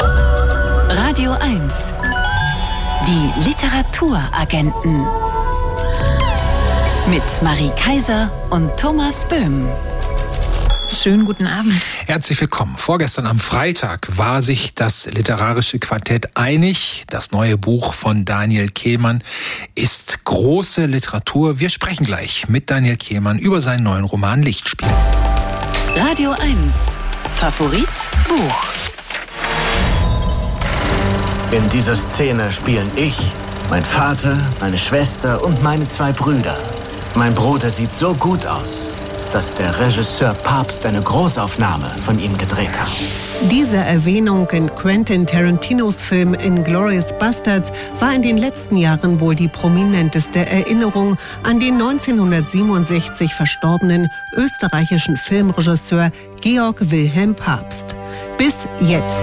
Radio 1. Die Literaturagenten. Mit Marie Kaiser und Thomas Böhm. Schönen guten Abend. Herzlich willkommen. Vorgestern am Freitag war sich das literarische Quartett einig. Das neue Buch von Daniel Kehlmann ist große Literatur. Wir sprechen gleich mit Daniel Kehlmann über seinen neuen Roman Lichtspiel. Radio 1. Favorit Buch. In dieser Szene spielen ich, mein Vater, meine Schwester und meine zwei Brüder. Mein Bruder sieht so gut aus, dass der Regisseur Papst eine Großaufnahme von ihm gedreht hat. Diese Erwähnung in Quentin Tarantinos Film Inglourious Bastards war in den letzten Jahren wohl die prominenteste Erinnerung an den 1967 verstorbenen österreichischen Filmregisseur Georg Wilhelm Papst. Bis jetzt.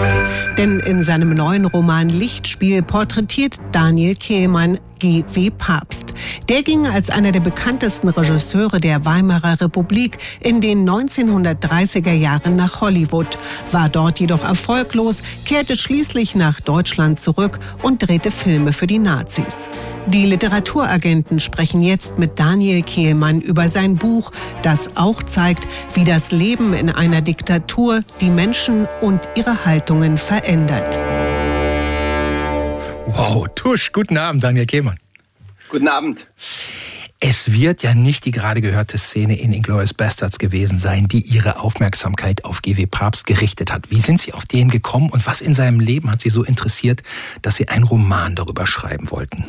Denn in seinem neuen Roman Lichtspiel porträtiert Daniel Kehlmann G.W. Papst. Der ging als einer der bekanntesten Regisseure der Weimarer Republik in den 1930er Jahren nach Hollywood, war dort jedoch erfolglos, kehrte schließlich nach Deutschland zurück und drehte Filme für die Nazis. Die Literaturagenten sprechen jetzt mit Daniel Kehlmann über sein Buch, das auch zeigt, wie das Leben in einer Diktatur die Menschen und ihre Haltungen verändert. Wow, Tusch, guten Abend, Daniel Kehlmann. Guten Abend. Es wird ja nicht die gerade gehörte Szene in Inglourious Bastards gewesen sein, die ihre Aufmerksamkeit auf GW Papst gerichtet hat. Wie sind Sie auf den gekommen und was in seinem Leben hat Sie so interessiert, dass Sie einen Roman darüber schreiben wollten?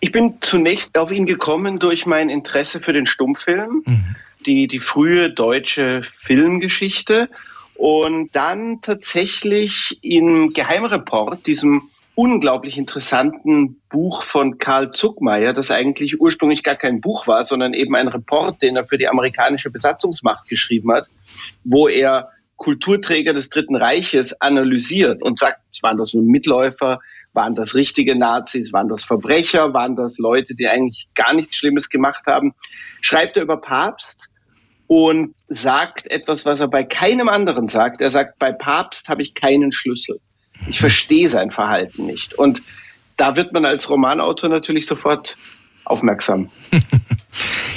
Ich bin zunächst auf ihn gekommen durch mein Interesse für den Stummfilm, mhm. die, die frühe deutsche Filmgeschichte und dann tatsächlich im Geheimreport, diesem unglaublich interessanten Buch von Karl Zuckmeier, das eigentlich ursprünglich gar kein Buch war, sondern eben ein Report, den er für die amerikanische Besatzungsmacht geschrieben hat, wo er Kulturträger des Dritten Reiches analysiert und sagt, waren das nur Mitläufer, waren das richtige Nazis, waren das Verbrecher, waren das Leute, die eigentlich gar nichts Schlimmes gemacht haben, schreibt er über Papst und sagt etwas, was er bei keinem anderen sagt. Er sagt, bei Papst habe ich keinen Schlüssel. Ich verstehe sein Verhalten nicht. Und da wird man als Romanautor natürlich sofort aufmerksam.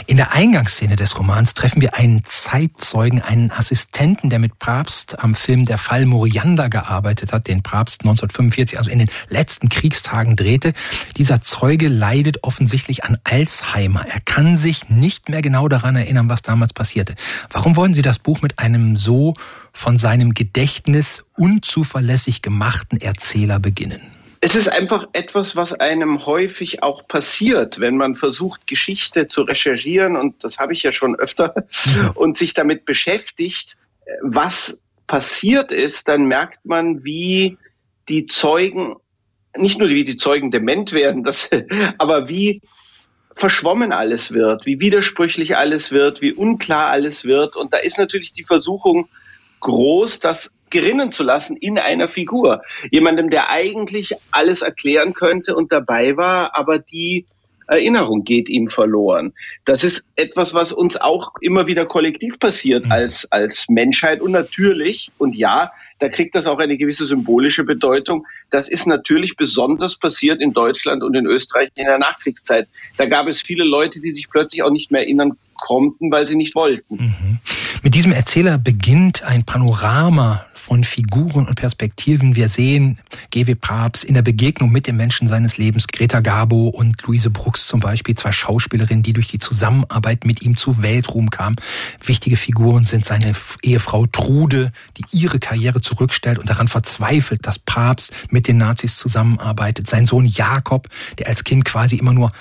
In der Eingangsszene des Romans treffen wir einen Zeitzeugen, einen Assistenten, der mit Papst am Film Der Fall Moriander gearbeitet hat, den Papst 1945, also in den letzten Kriegstagen drehte. Dieser Zeuge leidet offensichtlich an Alzheimer. Er kann sich nicht mehr genau daran erinnern, was damals passierte. Warum wollen Sie das Buch mit einem so von seinem Gedächtnis unzuverlässig gemachten Erzähler beginnen? Es ist einfach etwas, was einem häufig auch passiert, wenn man versucht, Geschichte zu recherchieren, und das habe ich ja schon öfter, und sich damit beschäftigt, was passiert ist, dann merkt man, wie die Zeugen, nicht nur wie die Zeugen dement werden, das, aber wie verschwommen alles wird, wie widersprüchlich alles wird, wie unklar alles wird. Und da ist natürlich die Versuchung groß, das gerinnen zu lassen in einer Figur. Jemandem, der eigentlich alles erklären könnte und dabei war, aber die Erinnerung geht ihm verloren. Das ist etwas, was uns auch immer wieder kollektiv passiert mhm. als, als Menschheit. Und natürlich, und ja, da kriegt das auch eine gewisse symbolische Bedeutung. Das ist natürlich besonders passiert in Deutschland und in Österreich in der Nachkriegszeit. Da gab es viele Leute, die sich plötzlich auch nicht mehr erinnern konnten, weil sie nicht wollten. Mhm. Mit diesem Erzähler beginnt ein Panorama von Figuren und Perspektiven. Wir sehen G.W. Papst in der Begegnung mit den Menschen seines Lebens, Greta Garbo und Luise Brooks zum Beispiel, zwei Schauspielerinnen, die durch die Zusammenarbeit mit ihm zu Weltruhm kamen. Wichtige Figuren sind seine Ehefrau Trude, die ihre Karriere zurückstellt und daran verzweifelt, dass Papst mit den Nazis zusammenarbeitet. Sein Sohn Jakob, der als Kind quasi immer nur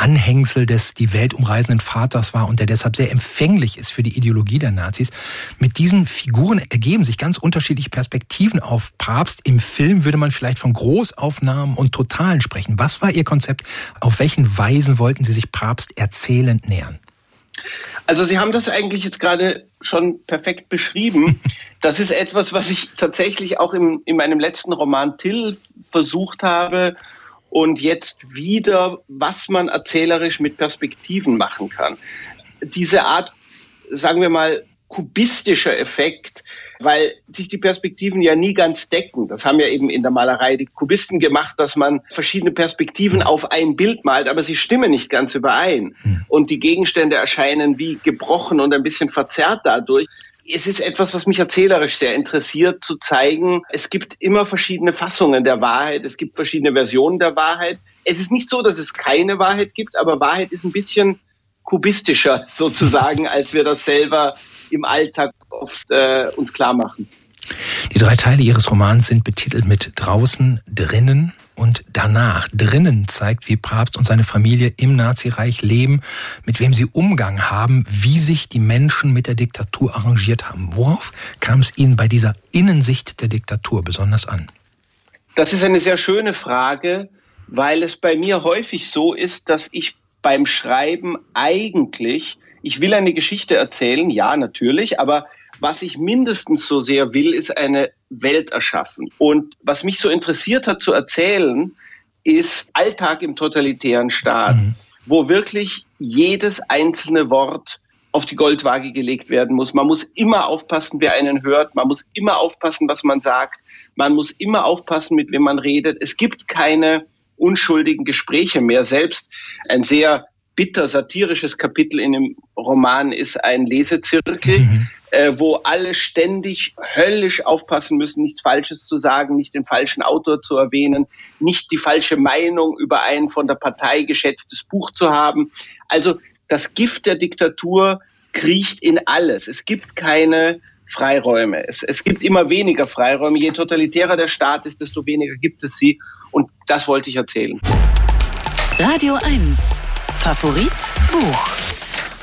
Anhängsel des die Welt umreisenden Vaters war und der deshalb sehr empfänglich ist für die Ideologie der Nazis. Mit diesen Figuren ergeben sich ganz unterschiedliche Perspektiven auf Papst. Im Film würde man vielleicht von Großaufnahmen und Totalen sprechen. Was war Ihr Konzept? Auf welchen Weisen wollten Sie sich Papst erzählend nähern? Also Sie haben das eigentlich jetzt gerade schon perfekt beschrieben. Das ist etwas, was ich tatsächlich auch im, in meinem letzten Roman Till versucht habe und jetzt wieder, was man erzählerisch mit Perspektiven machen kann. Diese Art, sagen wir mal, kubistischer Effekt weil sich die Perspektiven ja nie ganz decken. Das haben ja eben in der Malerei die Kubisten gemacht, dass man verschiedene Perspektiven auf ein Bild malt, aber sie stimmen nicht ganz überein. Hm. Und die Gegenstände erscheinen wie gebrochen und ein bisschen verzerrt dadurch es ist etwas, was mich erzählerisch sehr interessiert, zu zeigen, es gibt immer verschiedene Fassungen der Wahrheit, es gibt verschiedene Versionen der Wahrheit. Es ist nicht so, dass es keine Wahrheit gibt, aber Wahrheit ist ein bisschen kubistischer sozusagen, als wir das selber im Alltag oft äh, uns klar machen. Die drei Teile Ihres Romans sind betitelt mit draußen, drinnen und danach. Drinnen zeigt, wie Papst und seine Familie im Nazireich leben, mit wem sie Umgang haben, wie sich die Menschen mit der Diktatur arrangiert haben. Worauf kam es Ihnen bei dieser Innensicht der Diktatur besonders an? Das ist eine sehr schöne Frage, weil es bei mir häufig so ist, dass ich beim Schreiben eigentlich, ich will eine Geschichte erzählen, ja, natürlich, aber was ich mindestens so sehr will, ist eine Welt erschaffen. Und was mich so interessiert hat zu erzählen, ist Alltag im totalitären Staat, mhm. wo wirklich jedes einzelne Wort auf die Goldwaage gelegt werden muss. Man muss immer aufpassen, wer einen hört. Man muss immer aufpassen, was man sagt. Man muss immer aufpassen, mit wem man redet. Es gibt keine unschuldigen Gespräche mehr. Selbst ein sehr bitter satirisches Kapitel in dem Roman ist ein Lesezirkel, mhm. Äh, wo alle ständig höllisch aufpassen müssen, nichts Falsches zu sagen, nicht den falschen Autor zu erwähnen, nicht die falsche Meinung über ein von der Partei geschätztes Buch zu haben. Also das Gift der Diktatur kriecht in alles. Es gibt keine Freiräume. Es, es gibt immer weniger Freiräume. Je totalitärer der Staat ist, desto weniger gibt es sie. Und das wollte ich erzählen. Radio 1 Favorit Buch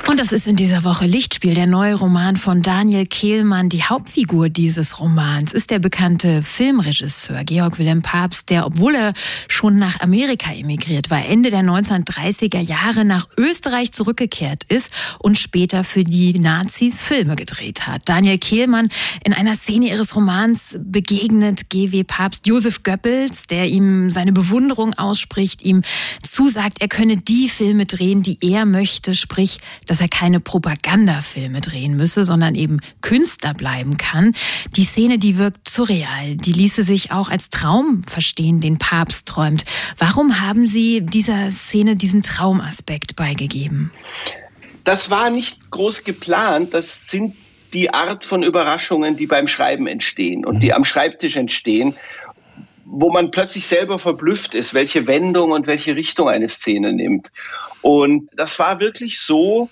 und das ist in dieser Woche Lichtspiel, der neue Roman von Daniel Kehlmann. Die Hauptfigur dieses Romans ist der bekannte Filmregisseur Georg Wilhelm Papst, der, obwohl er schon nach Amerika emigriert war, Ende der 1930er Jahre nach Österreich zurückgekehrt ist und später für die Nazis Filme gedreht hat. Daniel Kehlmann in einer Szene ihres Romans begegnet GW Papst Josef Goebbels, der ihm seine Bewunderung ausspricht, ihm zusagt, er könne die Filme drehen, die er möchte, sprich das dass er keine Propagandafilme drehen müsse, sondern eben Künstler bleiben kann. Die Szene, die wirkt surreal. Die ließe sich auch als Traum verstehen, den Papst träumt. Warum haben Sie dieser Szene diesen Traumaspekt beigegeben? Das war nicht groß geplant. Das sind die Art von Überraschungen, die beim Schreiben entstehen und die am Schreibtisch entstehen wo man plötzlich selber verblüfft ist, welche Wendung und welche Richtung eine Szene nimmt. Und das war wirklich so,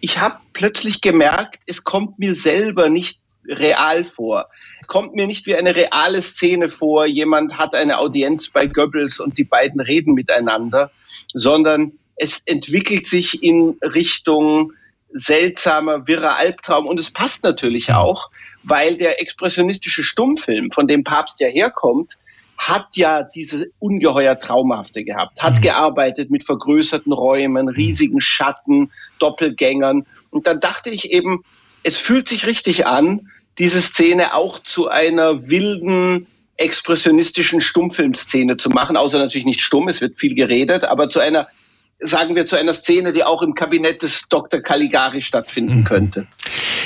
ich habe plötzlich gemerkt, es kommt mir selber nicht real vor. Es kommt mir nicht wie eine reale Szene vor, jemand hat eine Audienz bei Goebbels und die beiden reden miteinander, sondern es entwickelt sich in Richtung seltsamer, wirrer Albtraum. Und es passt natürlich auch, weil der expressionistische Stummfilm, von dem Papst ja herkommt, hat ja diese ungeheuer Traumhafte gehabt, hat mhm. gearbeitet mit vergrößerten Räumen, mhm. riesigen Schatten, Doppelgängern. Und dann dachte ich eben, es fühlt sich richtig an, diese Szene auch zu einer wilden, expressionistischen Stummfilmszene zu machen, außer natürlich nicht stumm, es wird viel geredet, aber zu einer sagen wir, zu einer Szene, die auch im Kabinett des Dr. Caligari stattfinden mhm. könnte.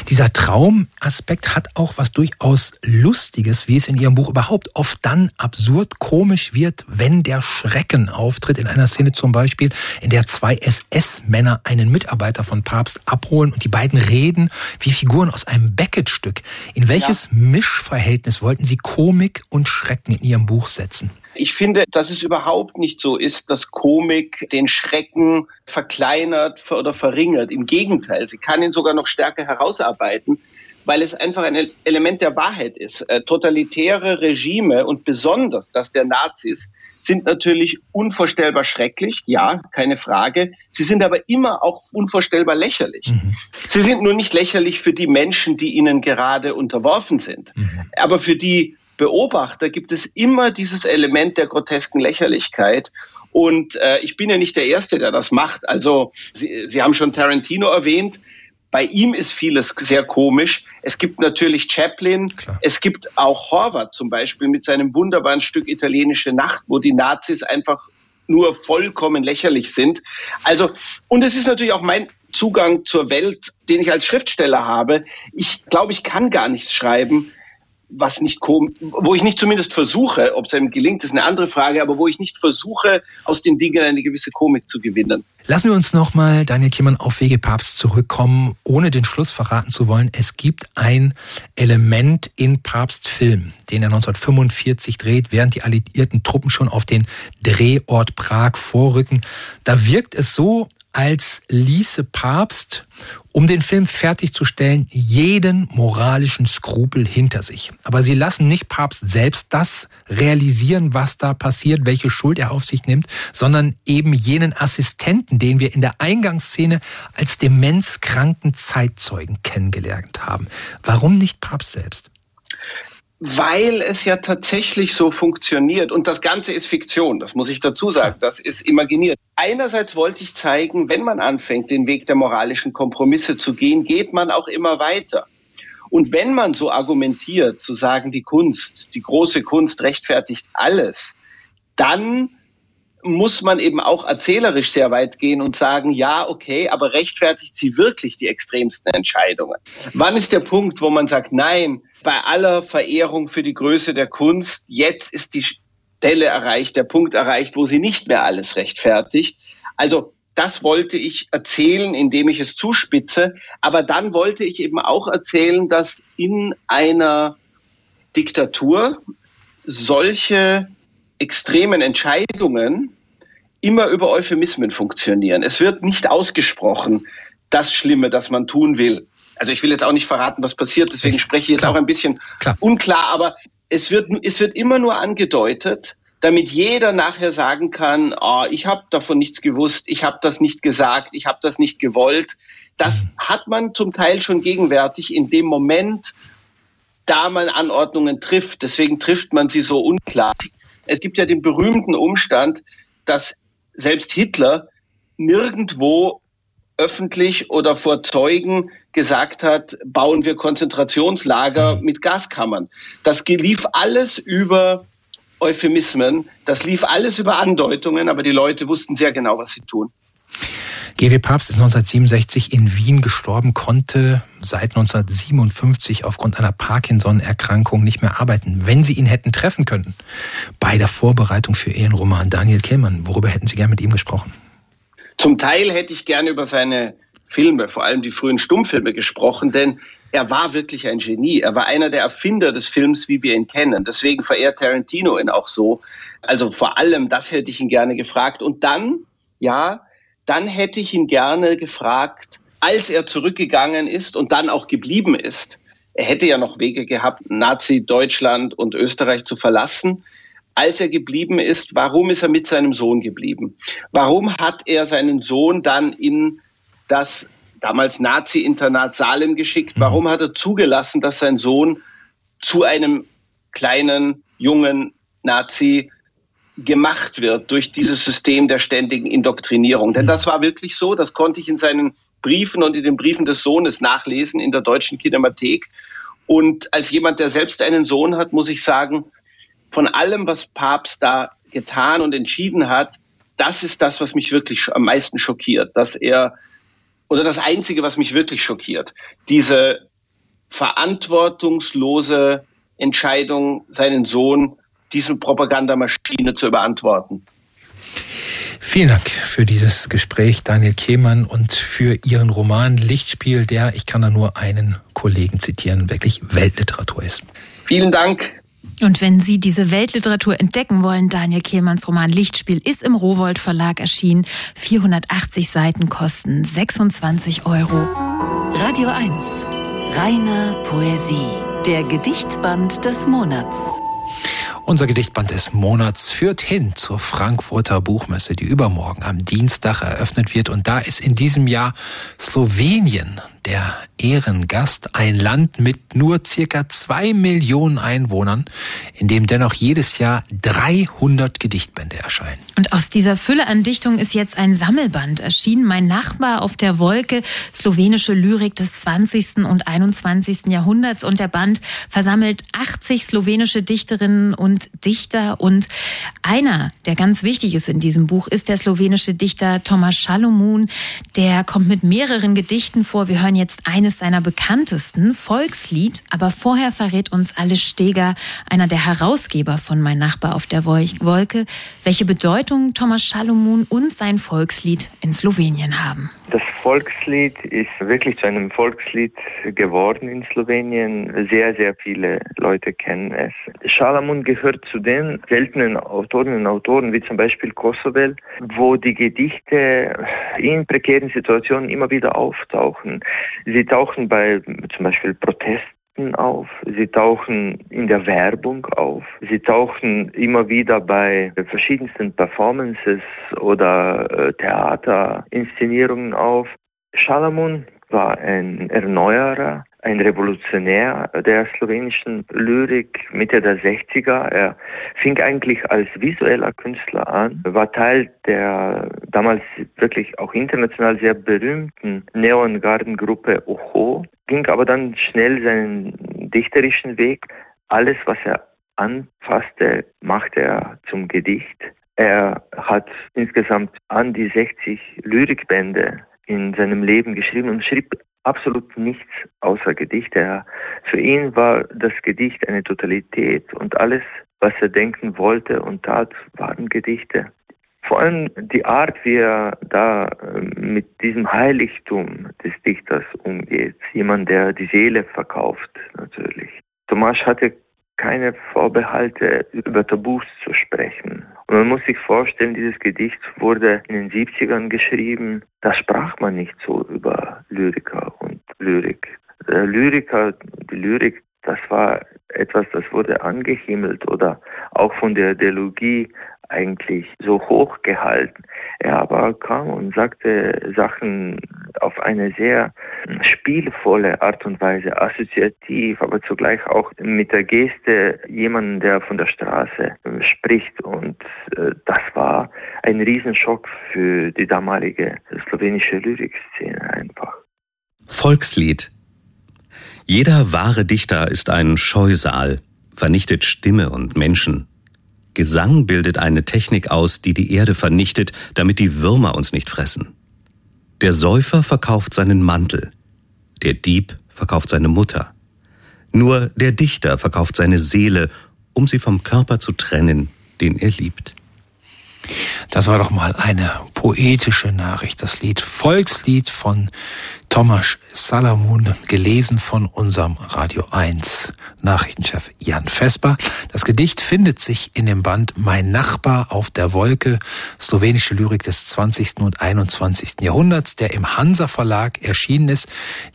Dieser Traumaspekt hat auch was durchaus Lustiges, wie es in Ihrem Buch überhaupt oft dann absurd komisch wird, wenn der Schrecken auftritt. In einer Szene zum Beispiel, in der zwei SS-Männer einen Mitarbeiter von Papst abholen und die beiden reden wie Figuren aus einem Beckett-Stück. In welches ja. Mischverhältnis wollten Sie Komik und Schrecken in Ihrem Buch setzen? Ich finde, dass es überhaupt nicht so ist, dass Komik den Schrecken verkleinert oder verringert. Im Gegenteil, sie kann ihn sogar noch stärker herausarbeiten, weil es einfach ein Element der Wahrheit ist. Äh, totalitäre Regime und besonders das der Nazis sind natürlich unvorstellbar schrecklich, ja, keine Frage. Sie sind aber immer auch unvorstellbar lächerlich. Mhm. Sie sind nur nicht lächerlich für die Menschen, die ihnen gerade unterworfen sind, mhm. aber für die Beobachter gibt es immer dieses Element der grotesken Lächerlichkeit. Und äh, ich bin ja nicht der Erste, der das macht. Also Sie, Sie haben schon Tarantino erwähnt. Bei ihm ist vieles sehr komisch. Es gibt natürlich Chaplin. Klar. Es gibt auch Horvath zum Beispiel mit seinem wunderbaren Stück Italienische Nacht, wo die Nazis einfach nur vollkommen lächerlich sind. Also, und es ist natürlich auch mein Zugang zur Welt, den ich als Schriftsteller habe. Ich glaube, ich kann gar nichts schreiben, was nicht wo ich nicht zumindest versuche, ob es einem gelingt, ist eine andere Frage, aber wo ich nicht versuche, aus den Dingen eine gewisse Komik zu gewinnen. Lassen wir uns nochmal, Daniel Kiemann, auf Wege Papst zurückkommen, ohne den Schluss verraten zu wollen. Es gibt ein Element in Papst Film, den er 1945 dreht, während die alliierten Truppen schon auf den Drehort Prag vorrücken. Da wirkt es so, als ließe Papst, um den Film fertigzustellen, jeden moralischen Skrupel hinter sich. Aber sie lassen nicht Papst selbst das realisieren, was da passiert, welche Schuld er auf sich nimmt, sondern eben jenen Assistenten, den wir in der Eingangsszene als demenzkranken Zeitzeugen kennengelernt haben. Warum nicht Papst selbst? Weil es ja tatsächlich so funktioniert. Und das Ganze ist Fiktion, das muss ich dazu sagen. Das ist imaginiert. Einerseits wollte ich zeigen, wenn man anfängt, den Weg der moralischen Kompromisse zu gehen, geht man auch immer weiter. Und wenn man so argumentiert, zu sagen, die Kunst, die große Kunst rechtfertigt alles, dann muss man eben auch erzählerisch sehr weit gehen und sagen, ja, okay, aber rechtfertigt sie wirklich die extremsten Entscheidungen? Wann ist der Punkt, wo man sagt, nein, bei aller Verehrung für die Größe der Kunst, jetzt ist die Stelle erreicht, der Punkt erreicht, wo sie nicht mehr alles rechtfertigt. Also das wollte ich erzählen, indem ich es zuspitze. Aber dann wollte ich eben auch erzählen, dass in einer Diktatur solche extremen Entscheidungen immer über Euphemismen funktionieren. Es wird nicht ausgesprochen, das Schlimme, das man tun will also ich will jetzt auch nicht verraten, was passiert, deswegen spreche ich jetzt Klar. auch ein bisschen Klar. unklar, aber es wird, es wird immer nur angedeutet, damit jeder nachher sagen kann, oh, ich habe davon nichts gewusst, ich habe das nicht gesagt, ich habe das nicht gewollt. Das hat man zum Teil schon gegenwärtig in dem Moment, da man Anordnungen trifft. Deswegen trifft man sie so unklar. Es gibt ja den berühmten Umstand, dass selbst Hitler nirgendwo öffentlich oder vor Zeugen gesagt hat, bauen wir Konzentrationslager mhm. mit Gaskammern. Das lief alles über Euphemismen, das lief alles über Andeutungen, aber die Leute wussten sehr genau, was sie tun. G.W. Papst ist 1967 in Wien gestorben, konnte seit 1957 aufgrund einer Parkinson-Erkrankung nicht mehr arbeiten. Wenn Sie ihn hätten treffen können bei der Vorbereitung für Ihren Roman Daniel Kehlmann, worüber hätten Sie gern mit ihm gesprochen? Zum Teil hätte ich gerne über seine Filme, vor allem die frühen Stummfilme gesprochen, denn er war wirklich ein Genie. Er war einer der Erfinder des Films, wie wir ihn kennen. Deswegen verehrt Tarantino ihn auch so. Also vor allem, das hätte ich ihn gerne gefragt. Und dann, ja, dann hätte ich ihn gerne gefragt, als er zurückgegangen ist und dann auch geblieben ist. Er hätte ja noch Wege gehabt, Nazi-Deutschland und Österreich zu verlassen als er geblieben ist, warum ist er mit seinem Sohn geblieben? Warum hat er seinen Sohn dann in das damals Nazi-Internat Salem geschickt? Mhm. Warum hat er zugelassen, dass sein Sohn zu einem kleinen, jungen Nazi gemacht wird durch dieses System der ständigen Indoktrinierung? Denn mhm. das war wirklich so, das konnte ich in seinen Briefen und in den Briefen des Sohnes nachlesen in der deutschen Kinemathek. Und als jemand, der selbst einen Sohn hat, muss ich sagen, von allem, was Papst da getan und entschieden hat, das ist das, was mich wirklich am meisten schockiert, dass er, oder das Einzige, was mich wirklich schockiert, diese verantwortungslose Entscheidung, seinen Sohn diese Propagandamaschine zu überantworten. Vielen Dank für dieses Gespräch, Daniel Kehmann, und für Ihren Roman Lichtspiel, der, ich kann da nur einen Kollegen zitieren, wirklich Weltliteratur ist. Vielen Dank. Und wenn Sie diese Weltliteratur entdecken wollen, Daniel Kehlmanns Roman Lichtspiel ist im Rowold Verlag erschienen. 480 Seiten kosten 26 Euro. Radio 1. Reine Poesie. Der Gedichtband des Monats. Unser Gedichtband des Monats führt hin zur Frankfurter Buchmesse, die übermorgen am Dienstag eröffnet wird. Und da ist in diesem Jahr Slowenien der Ehrengast, ein Land mit nur circa zwei Millionen Einwohnern, in dem dennoch jedes Jahr 300 Gedichtbände erscheinen. Und aus dieser Fülle an Dichtungen ist jetzt ein Sammelband erschienen. Mein Nachbar auf der Wolke, slowenische Lyrik des 20. und 21. Jahrhunderts. Und der Band versammelt 80 slowenische Dichterinnen und Dichter. Und einer, der ganz wichtig ist in diesem Buch, ist der slowenische Dichter Thomas Schalomun. Der kommt mit mehreren Gedichten vor. Wir hören jetzt eines seiner bekanntesten, Volkslied. Aber vorher verrät uns Alice Steger, einer der Herausgeber von Mein Nachbar auf der Wolke, welche Bedeutung Thomas Schalomun und sein Volkslied in Slowenien haben. Das Volkslied ist wirklich zu einem Volkslied geworden in Slowenien. Sehr, sehr viele Leute kennen es. Schalamun gehört zu den seltenen Autorinnen und Autoren, wie zum Beispiel Kosovel, wo die Gedichte in prekären Situationen immer wieder auftauchen. Sie tauchen bei zum Beispiel Protesten auf, sie tauchen in der Werbung auf, sie tauchen immer wieder bei verschiedensten Performances oder äh, Theaterinszenierungen auf. Schalamun war ein Erneuerer, ein Revolutionär der slowenischen Lyrik Mitte der 60er. Er fing eigentlich als visueller Künstler an, war Teil der damals wirklich auch international sehr berühmten Neongarden-Gruppe Oho, ging aber dann schnell seinen dichterischen Weg. Alles, was er anfasste, machte er zum Gedicht. Er hat insgesamt an die 60 Lyrikbände in seinem Leben geschrieben und schrieb absolut nichts außer Gedichte. Für ihn war das Gedicht eine Totalität und alles, was er denken wollte und tat, waren Gedichte. Vor allem die Art, wie er da ähm, mit diesem Heiligtum des Dichters umgeht. Jemand, der die Seele verkauft, natürlich. Tomasz hatte keine Vorbehalte, über Tabus zu sprechen. Und man muss sich vorstellen, dieses Gedicht wurde in den 70ern geschrieben. Da sprach man nicht so über Lyriker und Lyrik. Der Lyriker, die Lyrik, das war etwas, das wurde angehimmelt oder auch von der Ideologie eigentlich so hoch gehalten. Er aber kam und sagte Sachen auf eine sehr spielvolle Art und Weise, assoziativ, aber zugleich auch mit der Geste jemanden, der von der Straße spricht. Und äh, das war ein Riesenschock für die damalige slowenische Lyrikszene einfach. Volkslied. Jeder wahre Dichter ist ein Scheusal, vernichtet Stimme und Menschen. Gesang bildet eine Technik aus, die die Erde vernichtet, damit die Würmer uns nicht fressen. Der Säufer verkauft seinen Mantel, der Dieb verkauft seine Mutter. Nur der Dichter verkauft seine Seele, um sie vom Körper zu trennen, den er liebt. Das war doch mal eine poetische Nachricht, das Lied Volkslied von Thomas Salamun, gelesen von unserem Radio 1 Nachrichtenchef Jan Vesper. Das Gedicht findet sich in dem Band Mein Nachbar auf der Wolke, slowenische Lyrik des 20. und 21. Jahrhunderts, der im Hansa Verlag erschienen ist.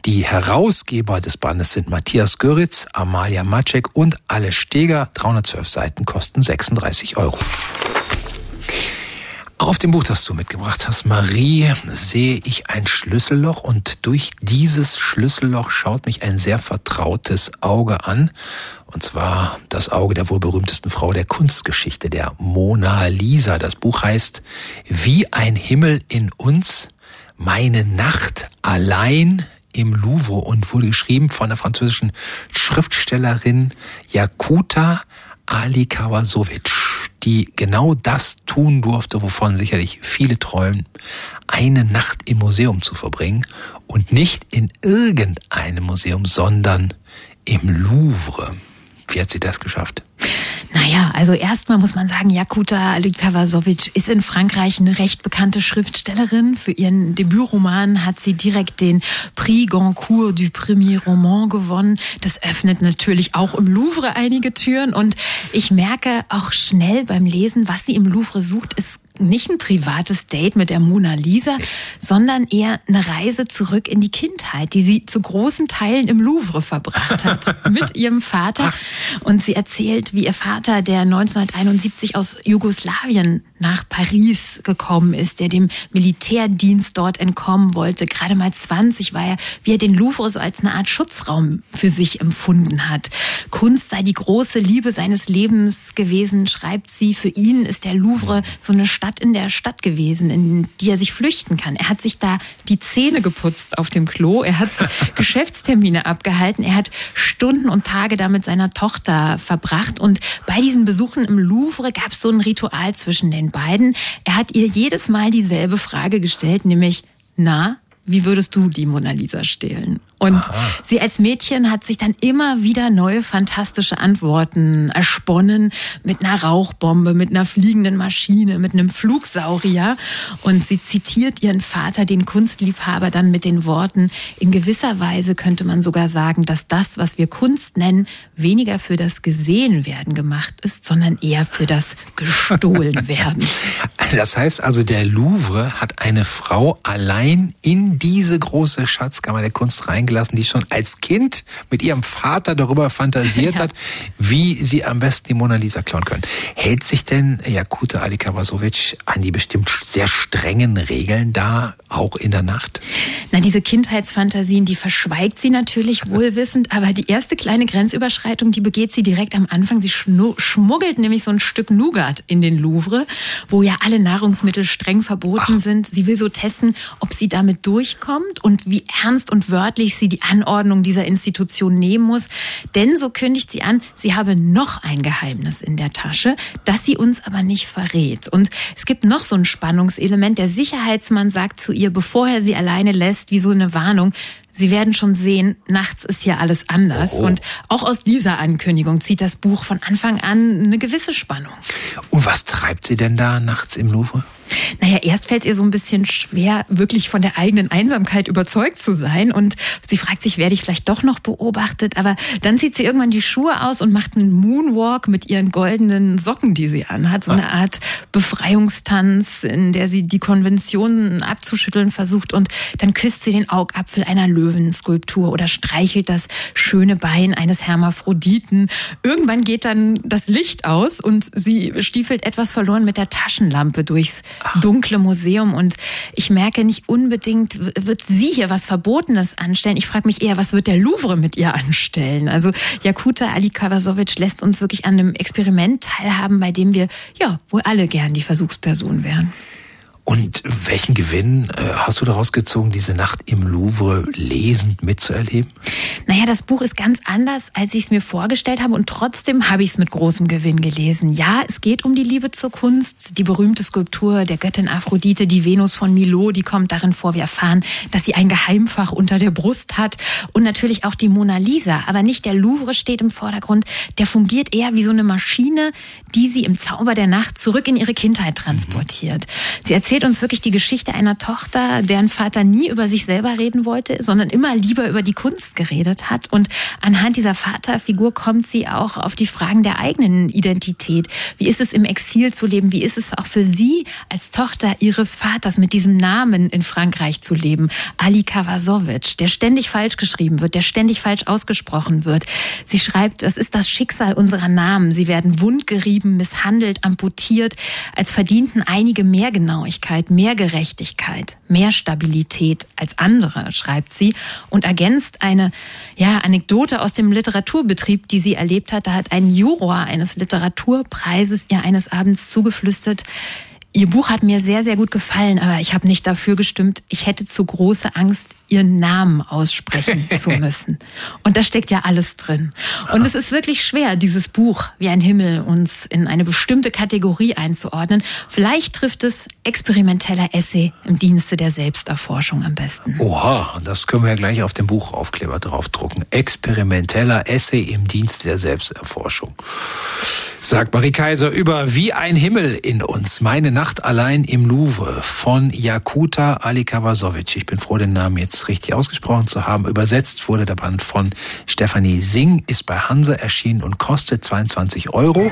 Die Herausgeber des Bandes sind Matthias Göritz, Amalia Maczek und Alle Steger. 312 Seiten kosten 36 Euro. Auf dem Buch, das du mitgebracht hast, Marie, sehe ich ein Schlüsselloch und durch dieses Schlüsselloch schaut mich ein sehr vertrautes Auge an. Und zwar das Auge der wohl berühmtesten Frau der Kunstgeschichte, der Mona Lisa. Das Buch heißt Wie ein Himmel in uns, meine Nacht allein im Louvre und wurde geschrieben von der französischen Schriftstellerin Jakuta Ali Kawasovic, die genau das tun durfte, wovon sicherlich viele träumen, eine Nacht im Museum zu verbringen und nicht in irgendeinem Museum, sondern im Louvre. Wie hat sie das geschafft? Naja, also erstmal muss man sagen, Jakuta Lukavasovic ist in Frankreich eine recht bekannte Schriftstellerin. Für ihren Debütroman hat sie direkt den Prix Goncourt du Premier Roman gewonnen. Das öffnet natürlich auch im Louvre einige Türen und ich merke auch schnell beim Lesen, was sie im Louvre sucht, ist nicht ein privates Date mit der Mona Lisa, sondern eher eine Reise zurück in die Kindheit, die sie zu großen Teilen im Louvre verbracht hat mit ihrem Vater. Und sie erzählt, wie ihr Vater, der 1971 aus Jugoslawien nach Paris gekommen ist, der dem Militärdienst dort entkommen wollte. Gerade mal 20 war er, wie er den Louvre so als eine Art Schutzraum für sich empfunden hat. Kunst sei die große Liebe seines Lebens gewesen, schreibt sie. Für ihn ist der Louvre so eine Stadt in der Stadt gewesen, in die er sich flüchten kann. Er hat sich da die Zähne geputzt auf dem Klo. Er hat Geschäftstermine abgehalten. Er hat Stunden und Tage da mit seiner Tochter verbracht. Und bei diesen Besuchen im Louvre gab es so ein Ritual zwischen den beiden. Er hat ihr jedes Mal dieselbe Frage gestellt, nämlich, na, wie würdest du die Mona Lisa stehlen? Und Aha. sie als Mädchen hat sich dann immer wieder neue fantastische Antworten ersponnen mit einer Rauchbombe, mit einer fliegenden Maschine, mit einem Flugsaurier. Und sie zitiert ihren Vater, den Kunstliebhaber, dann mit den Worten, in gewisser Weise könnte man sogar sagen, dass das, was wir Kunst nennen, weniger für das Gesehenwerden gemacht ist, sondern eher für das Gestohlenwerden. Das heißt also, der Louvre hat eine Frau allein in diese große Schatzkammer der Kunst reingebracht eingelassen, die schon als Kind mit ihrem Vater darüber fantasiert ja. hat, wie sie am besten die Mona Lisa klauen können. Hält sich denn Jakuta Ali Kavasovic an die bestimmt sehr strengen Regeln da, auch in der Nacht? Na, diese Kindheitsfantasien, die verschweigt sie natürlich wohlwissend, aber die erste kleine Grenzüberschreitung, die begeht sie direkt am Anfang. Sie schmuggelt nämlich so ein Stück Nougat in den Louvre, wo ja alle Nahrungsmittel streng verboten Ach. sind. Sie will so testen, ob sie damit durchkommt und wie ernst und wörtlich sie die Anordnung dieser Institution nehmen muss. Denn so kündigt sie an, sie habe noch ein Geheimnis in der Tasche, das sie uns aber nicht verrät. Und es gibt noch so ein Spannungselement. Der Sicherheitsmann sagt zu ihr, bevor er sie alleine lässt, wie so eine Warnung, Sie werden schon sehen, nachts ist hier alles anders. Oh. Und auch aus dieser Ankündigung zieht das Buch von Anfang an eine gewisse Spannung. Und was treibt sie denn da nachts im Louvre? Naja, erst fällt es ihr so ein bisschen schwer, wirklich von der eigenen Einsamkeit überzeugt zu sein. Und sie fragt sich, werde ich vielleicht doch noch beobachtet? Aber dann zieht sie irgendwann die Schuhe aus und macht einen Moonwalk mit ihren goldenen Socken, die sie anhat. So eine Art Befreiungstanz, in der sie die Konventionen abzuschütteln versucht. Und dann küsst sie den Augapfel einer Löwenskulptur oder streichelt das schöne Bein eines Hermaphroditen. Irgendwann geht dann das Licht aus und sie stiefelt etwas verloren mit der Taschenlampe durchs dunkle Museum und ich merke nicht unbedingt, wird sie hier was Verbotenes anstellen. Ich frage mich eher, was wird der Louvre mit ihr anstellen? Also Jakuta Ali Kavasovic lässt uns wirklich an einem Experiment teilhaben, bei dem wir ja wohl alle gern die Versuchsperson wären. Und welchen Gewinn äh, hast du daraus gezogen, diese Nacht im Louvre lesend mitzuerleben? Naja, das Buch ist ganz anders, als ich es mir vorgestellt habe und trotzdem habe ich es mit großem Gewinn gelesen. Ja, es geht um die Liebe zur Kunst. Die berühmte Skulptur der Göttin Aphrodite, die Venus von Milo, die kommt darin vor. Wir erfahren, dass sie ein Geheimfach unter der Brust hat und natürlich auch die Mona Lisa. Aber nicht der Louvre steht im Vordergrund. Der fungiert eher wie so eine Maschine, die sie im Zauber der Nacht zurück in ihre Kindheit transportiert. Sie erzählt erzählt uns wirklich die Geschichte einer Tochter, deren Vater nie über sich selber reden wollte, sondern immer lieber über die Kunst geredet hat. Und anhand dieser Vaterfigur kommt sie auch auf die Fragen der eigenen Identität. Wie ist es im Exil zu leben? Wie ist es auch für sie als Tochter ihres Vaters mit diesem Namen in Frankreich zu leben? Ali Kavasovic, der ständig falsch geschrieben wird, der ständig falsch ausgesprochen wird. Sie schreibt, es ist das Schicksal unserer Namen. Sie werden wundgerieben, misshandelt, amputiert, als verdienten einige mehr Genauigkeit. Gerechtigkeit, mehr Gerechtigkeit, mehr Stabilität als andere, schreibt sie und ergänzt eine ja, Anekdote aus dem Literaturbetrieb, die sie erlebt hat. Da hat ein Juror eines Literaturpreises ihr eines Abends zugeflüstert, Ihr Buch hat mir sehr, sehr gut gefallen, aber ich habe nicht dafür gestimmt. Ich hätte zu große Angst, Ihren Namen aussprechen zu müssen. Und da steckt ja alles drin. Und es ist wirklich schwer, dieses Buch wie ein Himmel uns in eine bestimmte Kategorie einzuordnen. Vielleicht trifft es experimenteller Essay im Dienste der Selbsterforschung am besten. Oha, und das können wir ja gleich auf dem Buchaufkleber draufdrucken. Experimenteller Essay im Dienste der Selbsterforschung sagt Marie Kaiser über Wie ein Himmel in uns. Meine Nacht allein im Louvre von Jakuta Alikavasovic. Ich bin froh, den Namen jetzt richtig ausgesprochen zu haben. Übersetzt wurde der Band von Stefanie Singh, ist bei Hanse erschienen und kostet 22 Euro.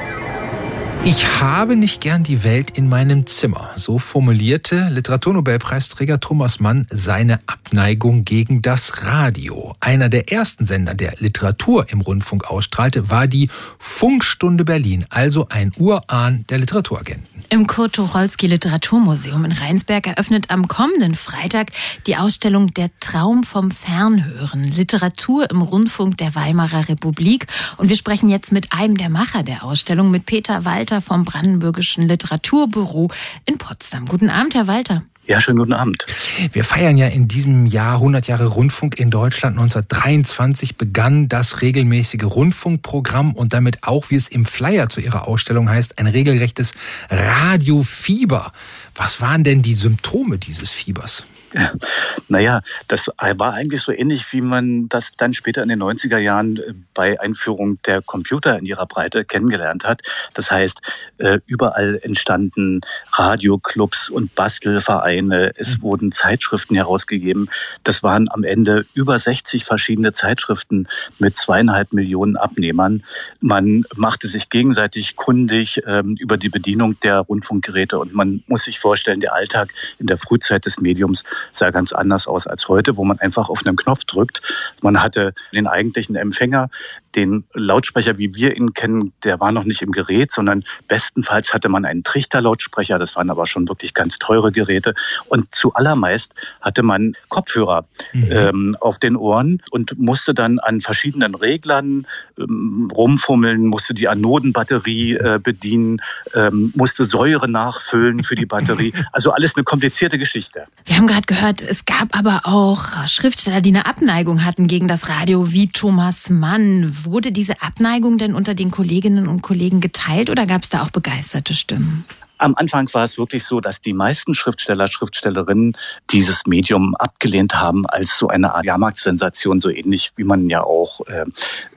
Ich habe nicht gern die Welt in meinem Zimmer. So formulierte Literaturnobelpreisträger Thomas Mann seine Abneigung gegen das Radio. Einer der ersten Sender, der Literatur im Rundfunk ausstrahlte, war die Funkstunde Berlin, also ein Urahn der Literaturagenten. Im Kurt Tucholsky Literaturmuseum in Rheinsberg eröffnet am kommenden Freitag die Ausstellung Der Traum vom Fernhören, Literatur im Rundfunk der Weimarer Republik. Und wir sprechen jetzt mit einem der Macher der Ausstellung, mit Peter Walter vom Brandenburgischen Literaturbüro in Potsdam. Guten Abend, Herr Walter. Ja, schönen guten Abend. Wir feiern ja in diesem Jahr 100 Jahre Rundfunk in Deutschland. 1923 begann das regelmäßige Rundfunkprogramm und damit auch, wie es im Flyer zu Ihrer Ausstellung heißt, ein regelrechtes Radiofieber. Was waren denn die Symptome dieses Fiebers? Naja, das war eigentlich so ähnlich, wie man das dann später in den 90er Jahren äh, bei Einführung der Computer in ihrer Breite kennengelernt hat. Das heißt, äh, überall entstanden Radioclubs und Bastelvereine. Es mhm. wurden Zeitschriften herausgegeben. Das waren am Ende über 60 verschiedene Zeitschriften mit zweieinhalb Millionen Abnehmern. Man machte sich gegenseitig kundig ähm, über die Bedienung der Rundfunkgeräte und man muss sich vorstellen, der Alltag in der Frühzeit des Mediums sah ganz anders aus als heute, wo man einfach auf einen Knopf drückt. Man hatte den eigentlichen Empfänger, den Lautsprecher, wie wir ihn kennen, der war noch nicht im Gerät, sondern bestenfalls hatte man einen Trichterlautsprecher. Das waren aber schon wirklich ganz teure Geräte. Und zu allermeist hatte man Kopfhörer mhm. ähm, auf den Ohren und musste dann an verschiedenen Reglern ähm, rumfummeln, musste die Anodenbatterie äh, bedienen, ähm, musste Säure nachfüllen für die Batterie. Also alles eine komplizierte Geschichte. Wir haben gerade gehört, es gab aber auch Schriftsteller, die eine Abneigung hatten gegen das Radio, wie Thomas Mann. Wurde diese Abneigung denn unter den Kolleginnen und Kollegen geteilt oder gab es da auch begeisterte Stimmen? Am Anfang war es wirklich so, dass die meisten Schriftsteller, Schriftstellerinnen dieses Medium abgelehnt haben als so eine Art Jahrmarktsensation, so ähnlich wie man ja auch äh,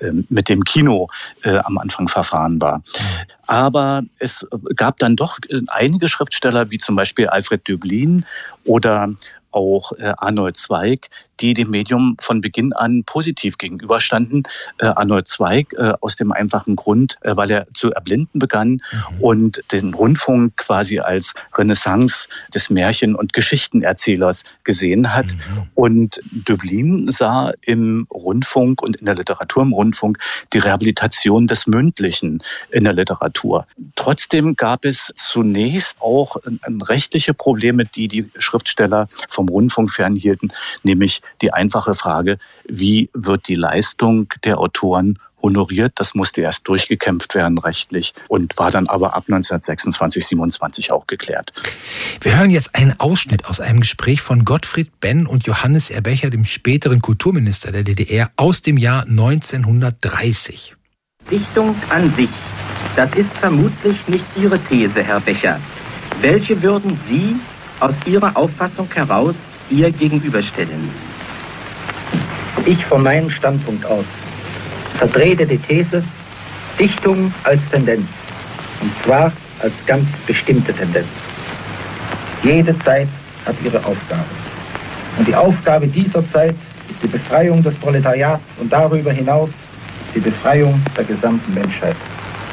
äh, mit dem Kino äh, am Anfang verfahren war. Aber es gab dann doch äh, einige Schriftsteller, wie zum Beispiel Alfred Döblin oder auch äh, Arnold Zweig, die dem Medium von Beginn an positiv gegenüberstanden. Äh, Arnold Zweig äh, aus dem einfachen Grund, äh, weil er zu erblinden begann mhm. und den Rundfunk quasi als Renaissance des Märchen- und Geschichtenerzählers gesehen hat. Mhm. Und Döblin sah im Rundfunk und in der Literatur im Rundfunk die Rehabilitation des Mündlichen in der Literatur. Trotzdem gab es zunächst auch rechtliche Probleme, die die Schriftsteller vom Rundfunk fernhielten, nämlich die einfache Frage, wie wird die Leistung der Autoren honoriert. Das musste erst durchgekämpft werden rechtlich und war dann aber ab 1926, 27 auch geklärt. Wir hören jetzt einen Ausschnitt aus einem Gespräch von Gottfried Benn und Johannes Erbecher, dem späteren Kulturminister der DDR, aus dem Jahr 1930. Dichtung an sich, das ist vermutlich nicht Ihre These, Herr Becher. Welche würden Sie aus Ihrer Auffassung heraus ihr gegenüberstellen? Ich von meinem Standpunkt aus vertrete die These Dichtung als Tendenz. Und zwar als ganz bestimmte Tendenz. Jede Zeit hat ihre Aufgabe. Und die Aufgabe dieser Zeit ist die Befreiung des Proletariats und darüber hinaus die Befreiung der gesamten Menschheit.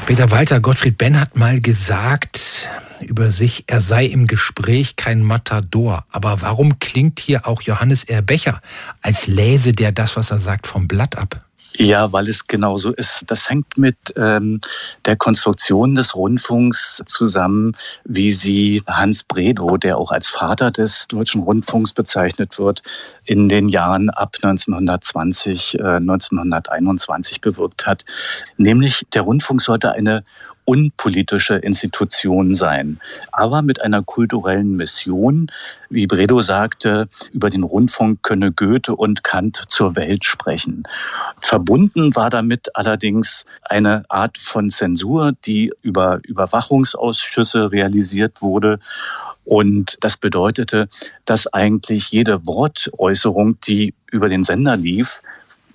Peter Walter, Gottfried Benn hat mal gesagt über sich, er sei im Gespräch kein Matador. Aber warum klingt hier auch Johannes R. Becher, als läse der das, was er sagt, vom Blatt ab? Ja, weil es genau so ist. Das hängt mit ähm, der Konstruktion des Rundfunks zusammen, wie sie Hans Bredow, der auch als Vater des deutschen Rundfunks bezeichnet wird, in den Jahren ab 1920, äh, 1921 bewirkt hat. Nämlich der Rundfunk sollte eine unpolitische Institution sein, aber mit einer kulturellen Mission. Wie Bredow sagte, über den Rundfunk könne Goethe und Kant zur Welt sprechen. Verbunden war damit allerdings eine Art von Zensur, die über Überwachungsausschüsse realisiert wurde und das bedeutete, dass eigentlich jede Wortäußerung, die über den Sender lief,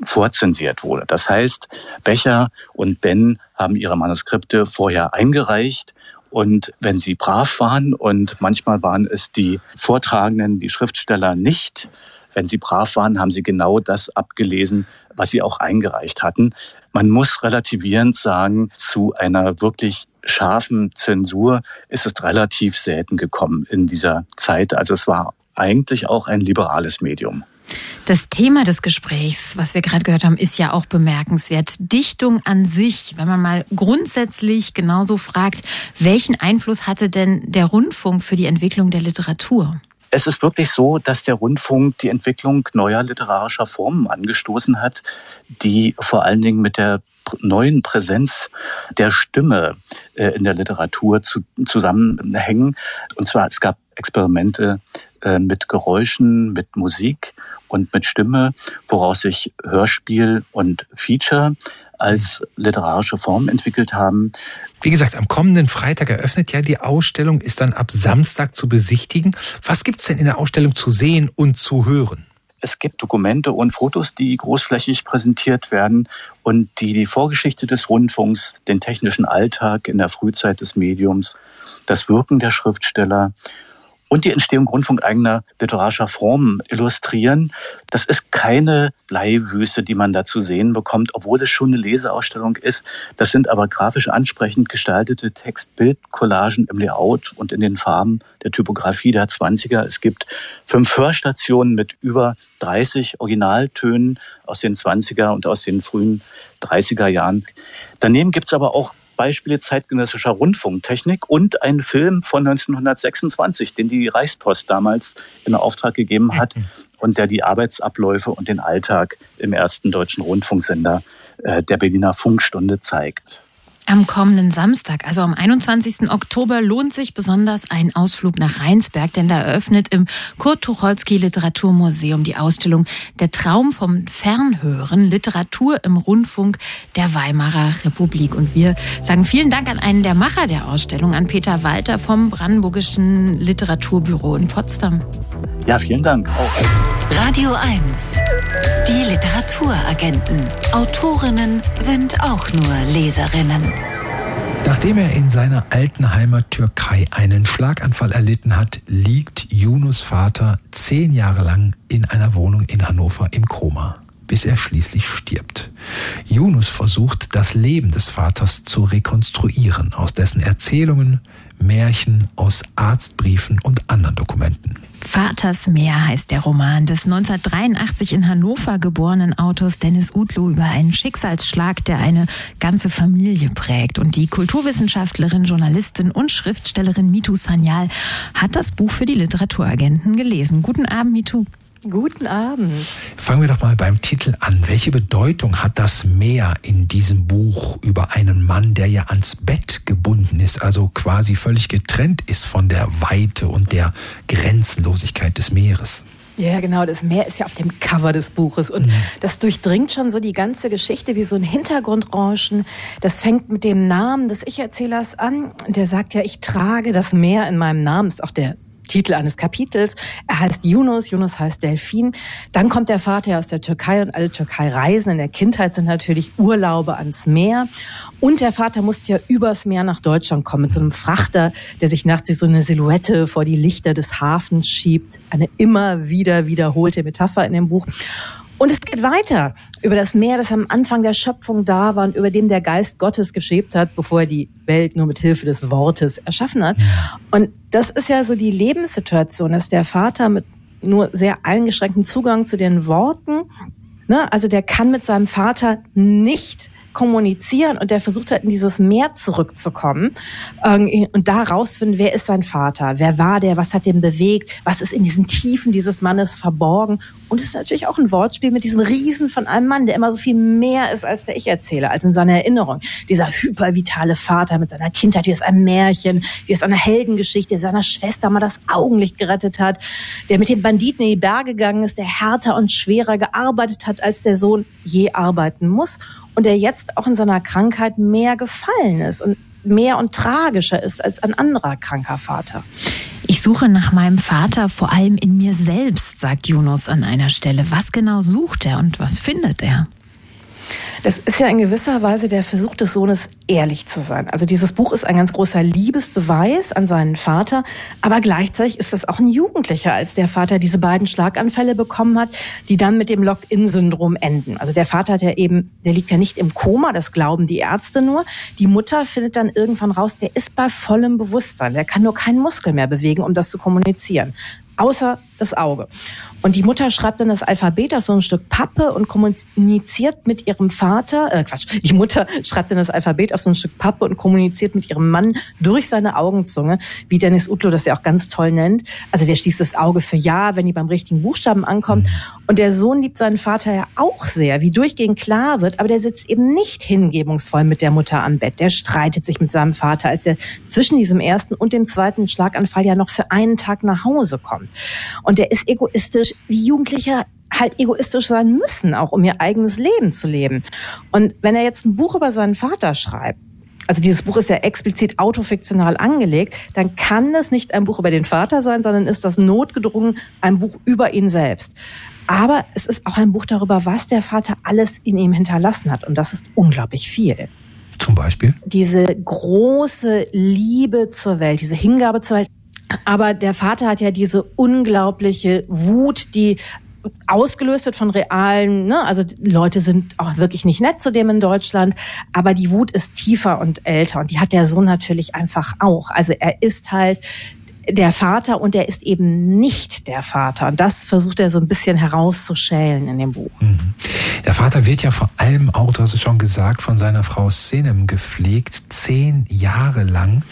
vorzensiert wurde. Das heißt, Becher und Ben haben ihre Manuskripte vorher eingereicht Und wenn sie brav waren und manchmal waren es die Vortragenden, die Schriftsteller nicht, wenn sie brav waren, haben sie genau das abgelesen, was sie auch eingereicht hatten. Man muss relativierend sagen, zu einer wirklich scharfen Zensur ist es relativ selten gekommen in dieser Zeit. Also es war eigentlich auch ein liberales Medium. Das Thema des Gesprächs, was wir gerade gehört haben, ist ja auch bemerkenswert. Dichtung an sich, wenn man mal grundsätzlich genauso fragt, welchen Einfluss hatte denn der Rundfunk für die Entwicklung der Literatur? Es ist wirklich so, dass der Rundfunk die Entwicklung neuer literarischer Formen angestoßen hat, die vor allen Dingen mit der neuen Präsenz der Stimme äh, in der Literatur zusammenhängen. Und zwar, es gab Experimente äh, mit Geräuschen, mit Musik und mit Stimme, woraus sich Hörspiel und Feature als literarische Form entwickelt haben. Wie gesagt, am kommenden Freitag eröffnet ja die Ausstellung, ist dann ab Samstag zu besichtigen. Was gibt es denn in der Ausstellung zu sehen und zu hören? Es gibt Dokumente und Fotos, die großflächig präsentiert werden und die die Vorgeschichte des Rundfunks, den technischen Alltag in der Frühzeit des Mediums, das Wirken der Schriftsteller und die Entstehung rundfunkeigener literarischer Formen illustrieren. Das ist keine Bleiwüste, die man da zu sehen bekommt, obwohl es schon eine Leseausstellung ist. Das sind aber grafisch ansprechend gestaltete Text-Bild-Collagen im Layout und in den Farben der Typografie der 20er. Es gibt fünf Hörstationen mit über 30 Originaltönen aus den 20er und aus den frühen 30er Jahren. Daneben gibt es aber auch Beispiele zeitgenössischer Rundfunktechnik und ein Film von 1926, den die Reichspost damals in Auftrag gegeben hat mhm. und der die Arbeitsabläufe und den Alltag im ersten deutschen Rundfunksender äh, der Berliner Funkstunde zeigt. Am kommenden Samstag, also am 21. Oktober, lohnt sich besonders ein Ausflug nach Rheinsberg, denn da eröffnet im Kurt Tucholsky Literaturmuseum die Ausstellung Der Traum vom Fernhören, Literatur im Rundfunk der Weimarer Republik. Und wir sagen vielen Dank an einen der Macher der Ausstellung, an Peter Walter vom Brandenburgischen Literaturbüro in Potsdam. Ja, vielen Dank. Auch. Radio 1. Die Literaturagenten. Autorinnen sind auch nur Leserinnen. Nachdem er in seiner alten Heimat Türkei einen Schlaganfall erlitten hat, liegt Yunus Vater zehn Jahre lang in einer Wohnung in Hannover im Koma, bis er schließlich stirbt. Yunus versucht, das Leben des Vaters zu rekonstruieren, aus dessen Erzählungen, Märchen, aus Arztbriefen und anderen Dokumenten. Vaters Meer heißt der Roman des 1983 in Hannover geborenen Autors Dennis Udlow über einen Schicksalsschlag, der eine ganze Familie prägt. Und die Kulturwissenschaftlerin, Journalistin und Schriftstellerin Mitu Sanyal hat das Buch für die Literaturagenten gelesen. Guten Abend, Mitu. Guten Abend. Fangen wir doch mal beim Titel an. Welche Bedeutung hat das Meer in diesem Buch über einen Mann, der ja ans Bett gebunden ist, also quasi völlig getrennt ist von der Weite und der Grenzenlosigkeit des Meeres? Ja, genau. Das Meer ist ja auf dem Cover des Buches und mhm. das durchdringt schon so die ganze Geschichte wie so ein Hintergrundrauschen. Das fängt mit dem Namen des Ich-Erzählers an. Der sagt ja, ich trage das Meer in meinem Namen. Das ist auch der Titel eines Kapitels. Er heißt Yunus, Yunus heißt Delfin. Dann kommt der Vater aus der Türkei und alle Türkei-Reisen in der Kindheit sind natürlich Urlaube ans Meer. Und der Vater musste ja übers Meer nach Deutschland kommen mit so einem Frachter, der sich nachts wie so eine Silhouette vor die Lichter des Hafens schiebt. Eine immer wieder wiederholte Metapher in dem Buch. Und es geht weiter über das Meer, das am Anfang der Schöpfung da war und über dem der Geist Gottes geschwebt hat, bevor er die Welt nur mit Hilfe des Wortes erschaffen hat. Und das ist ja so die Lebenssituation, dass der Vater mit nur sehr eingeschränkten Zugang zu den Worten, ne, also der kann mit seinem Vater nicht kommunizieren und der versucht halt in dieses Meer zurückzukommen. Ähm, und da rausfinden, wer ist sein Vater, wer war der, was hat den bewegt, was ist in diesen Tiefen dieses Mannes verborgen? Und es ist natürlich auch ein Wortspiel mit diesem Riesen von einem Mann, der immer so viel mehr ist als der ich erzähle, als in seiner Erinnerung. Dieser hypervitale Vater mit seiner Kindheit, wie es ein Märchen, wie es eine Heldengeschichte, der seiner Schwester mal das Augenlicht gerettet hat, der mit den Banditen in die Berge gegangen ist, der härter und schwerer gearbeitet hat, als der Sohn je arbeiten muss und der jetzt auch in seiner Krankheit mehr gefallen ist und mehr und tragischer ist als ein anderer kranker Vater. Ich suche nach meinem Vater vor allem in mir selbst, sagt Yunus an einer Stelle. Was genau sucht er und was findet er? Das ist ja in gewisser Weise der Versuch des Sohnes, ehrlich zu sein. Also dieses Buch ist ein ganz großer Liebesbeweis an seinen Vater, aber gleichzeitig ist das auch ein Jugendlicher, als der Vater diese beiden Schlaganfälle bekommen hat, die dann mit dem Locked-in-Syndrom enden. Also der Vater hat ja eben, der liegt ja nicht im Koma, das glauben die Ärzte nur. Die Mutter findet dann irgendwann raus, der ist bei vollem Bewusstsein, der kann nur keinen Muskel mehr bewegen, um das zu kommunizieren außer das Auge. Und die Mutter schreibt dann das Alphabet auf so ein Stück Pappe und kommuniziert mit ihrem Vater, äh Quatsch, die Mutter schreibt dann das Alphabet auf so ein Stück Pappe und kommuniziert mit ihrem Mann durch seine Augenzunge, wie Dennis Utlo das ja auch ganz toll nennt. Also der schließt das Auge für Ja, wenn die beim richtigen Buchstaben ankommt. Und der Sohn liebt seinen Vater ja auch sehr, wie durchgehend klar wird, aber der sitzt eben nicht hingebungsvoll mit der Mutter am Bett. Der streitet sich mit seinem Vater, als er zwischen diesem ersten und dem zweiten Schlaganfall ja noch für einen Tag nach Hause kommt. Und der ist egoistisch, wie Jugendliche halt egoistisch sein müssen, auch um ihr eigenes Leben zu leben. Und wenn er jetzt ein Buch über seinen Vater schreibt, also dieses Buch ist ja explizit autofiktional angelegt, dann kann es nicht ein Buch über den Vater sein, sondern ist das notgedrungen ein Buch über ihn selbst. Aber es ist auch ein Buch darüber, was der Vater alles in ihm hinterlassen hat. Und das ist unglaublich viel. Zum Beispiel? Diese große Liebe zur Welt, diese Hingabe zur Welt. Aber der Vater hat ja diese unglaubliche Wut, die ausgelöst wird von realen, ne? also Leute sind auch wirklich nicht nett zu dem in Deutschland, aber die Wut ist tiefer und älter und die hat der Sohn natürlich einfach auch. Also er ist halt der Vater und er ist eben nicht der Vater. Und das versucht er so ein bisschen herauszuschälen in dem Buch. Mhm. Der Vater wird ja vor allem auch, du hast es schon gesagt, von seiner Frau Senem gepflegt, zehn Jahre lang.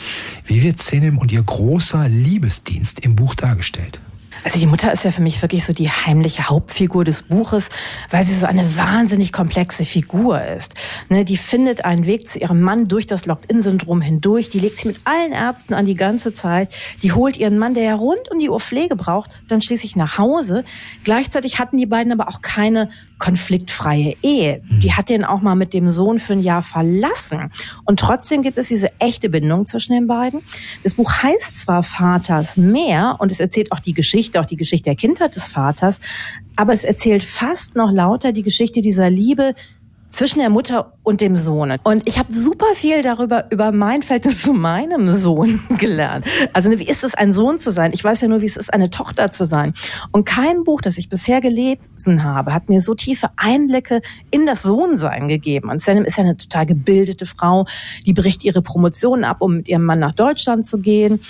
Wie wird Senem und ihr großer Liebesdienst im Buch dargestellt? Also die Mutter ist ja für mich wirklich so die heimliche Hauptfigur des Buches, weil sie so eine wahnsinnig komplexe Figur ist. Ne, die findet einen Weg zu ihrem Mann durch das Locked-in-Syndrom hindurch. Die legt sich mit allen Ärzten an die ganze Zeit. Die holt ihren Mann, der ja rund um die Uhr Pflege braucht, dann schließlich nach Hause. Gleichzeitig hatten die beiden aber auch keine konfliktfreie Ehe. Die mhm. hat den auch mal mit dem Sohn für ein Jahr verlassen. Und trotzdem gibt es diese echte Bindung zwischen den beiden. Das Buch heißt zwar Vaters Meer und es erzählt auch die Geschichte, auch die Geschichte der Kindheit des Vaters, aber es erzählt fast noch lauter die Geschichte dieser Liebe, zwischen der Mutter und dem Sohn. Und ich habe super viel darüber, über mein Verhältnis zu meinem Sohn gelernt. Also wie ist es, ein Sohn zu sein? Ich weiß ja nur, wie es ist, eine Tochter zu sein. Und kein Buch, das ich bisher gelesen habe, hat mir so tiefe Einblicke in das Sohnsein gegeben. Und Sanem ist ja eine total gebildete Frau, die bricht ihre Promotion ab, um mit ihrem Mann nach Deutschland zu gehen.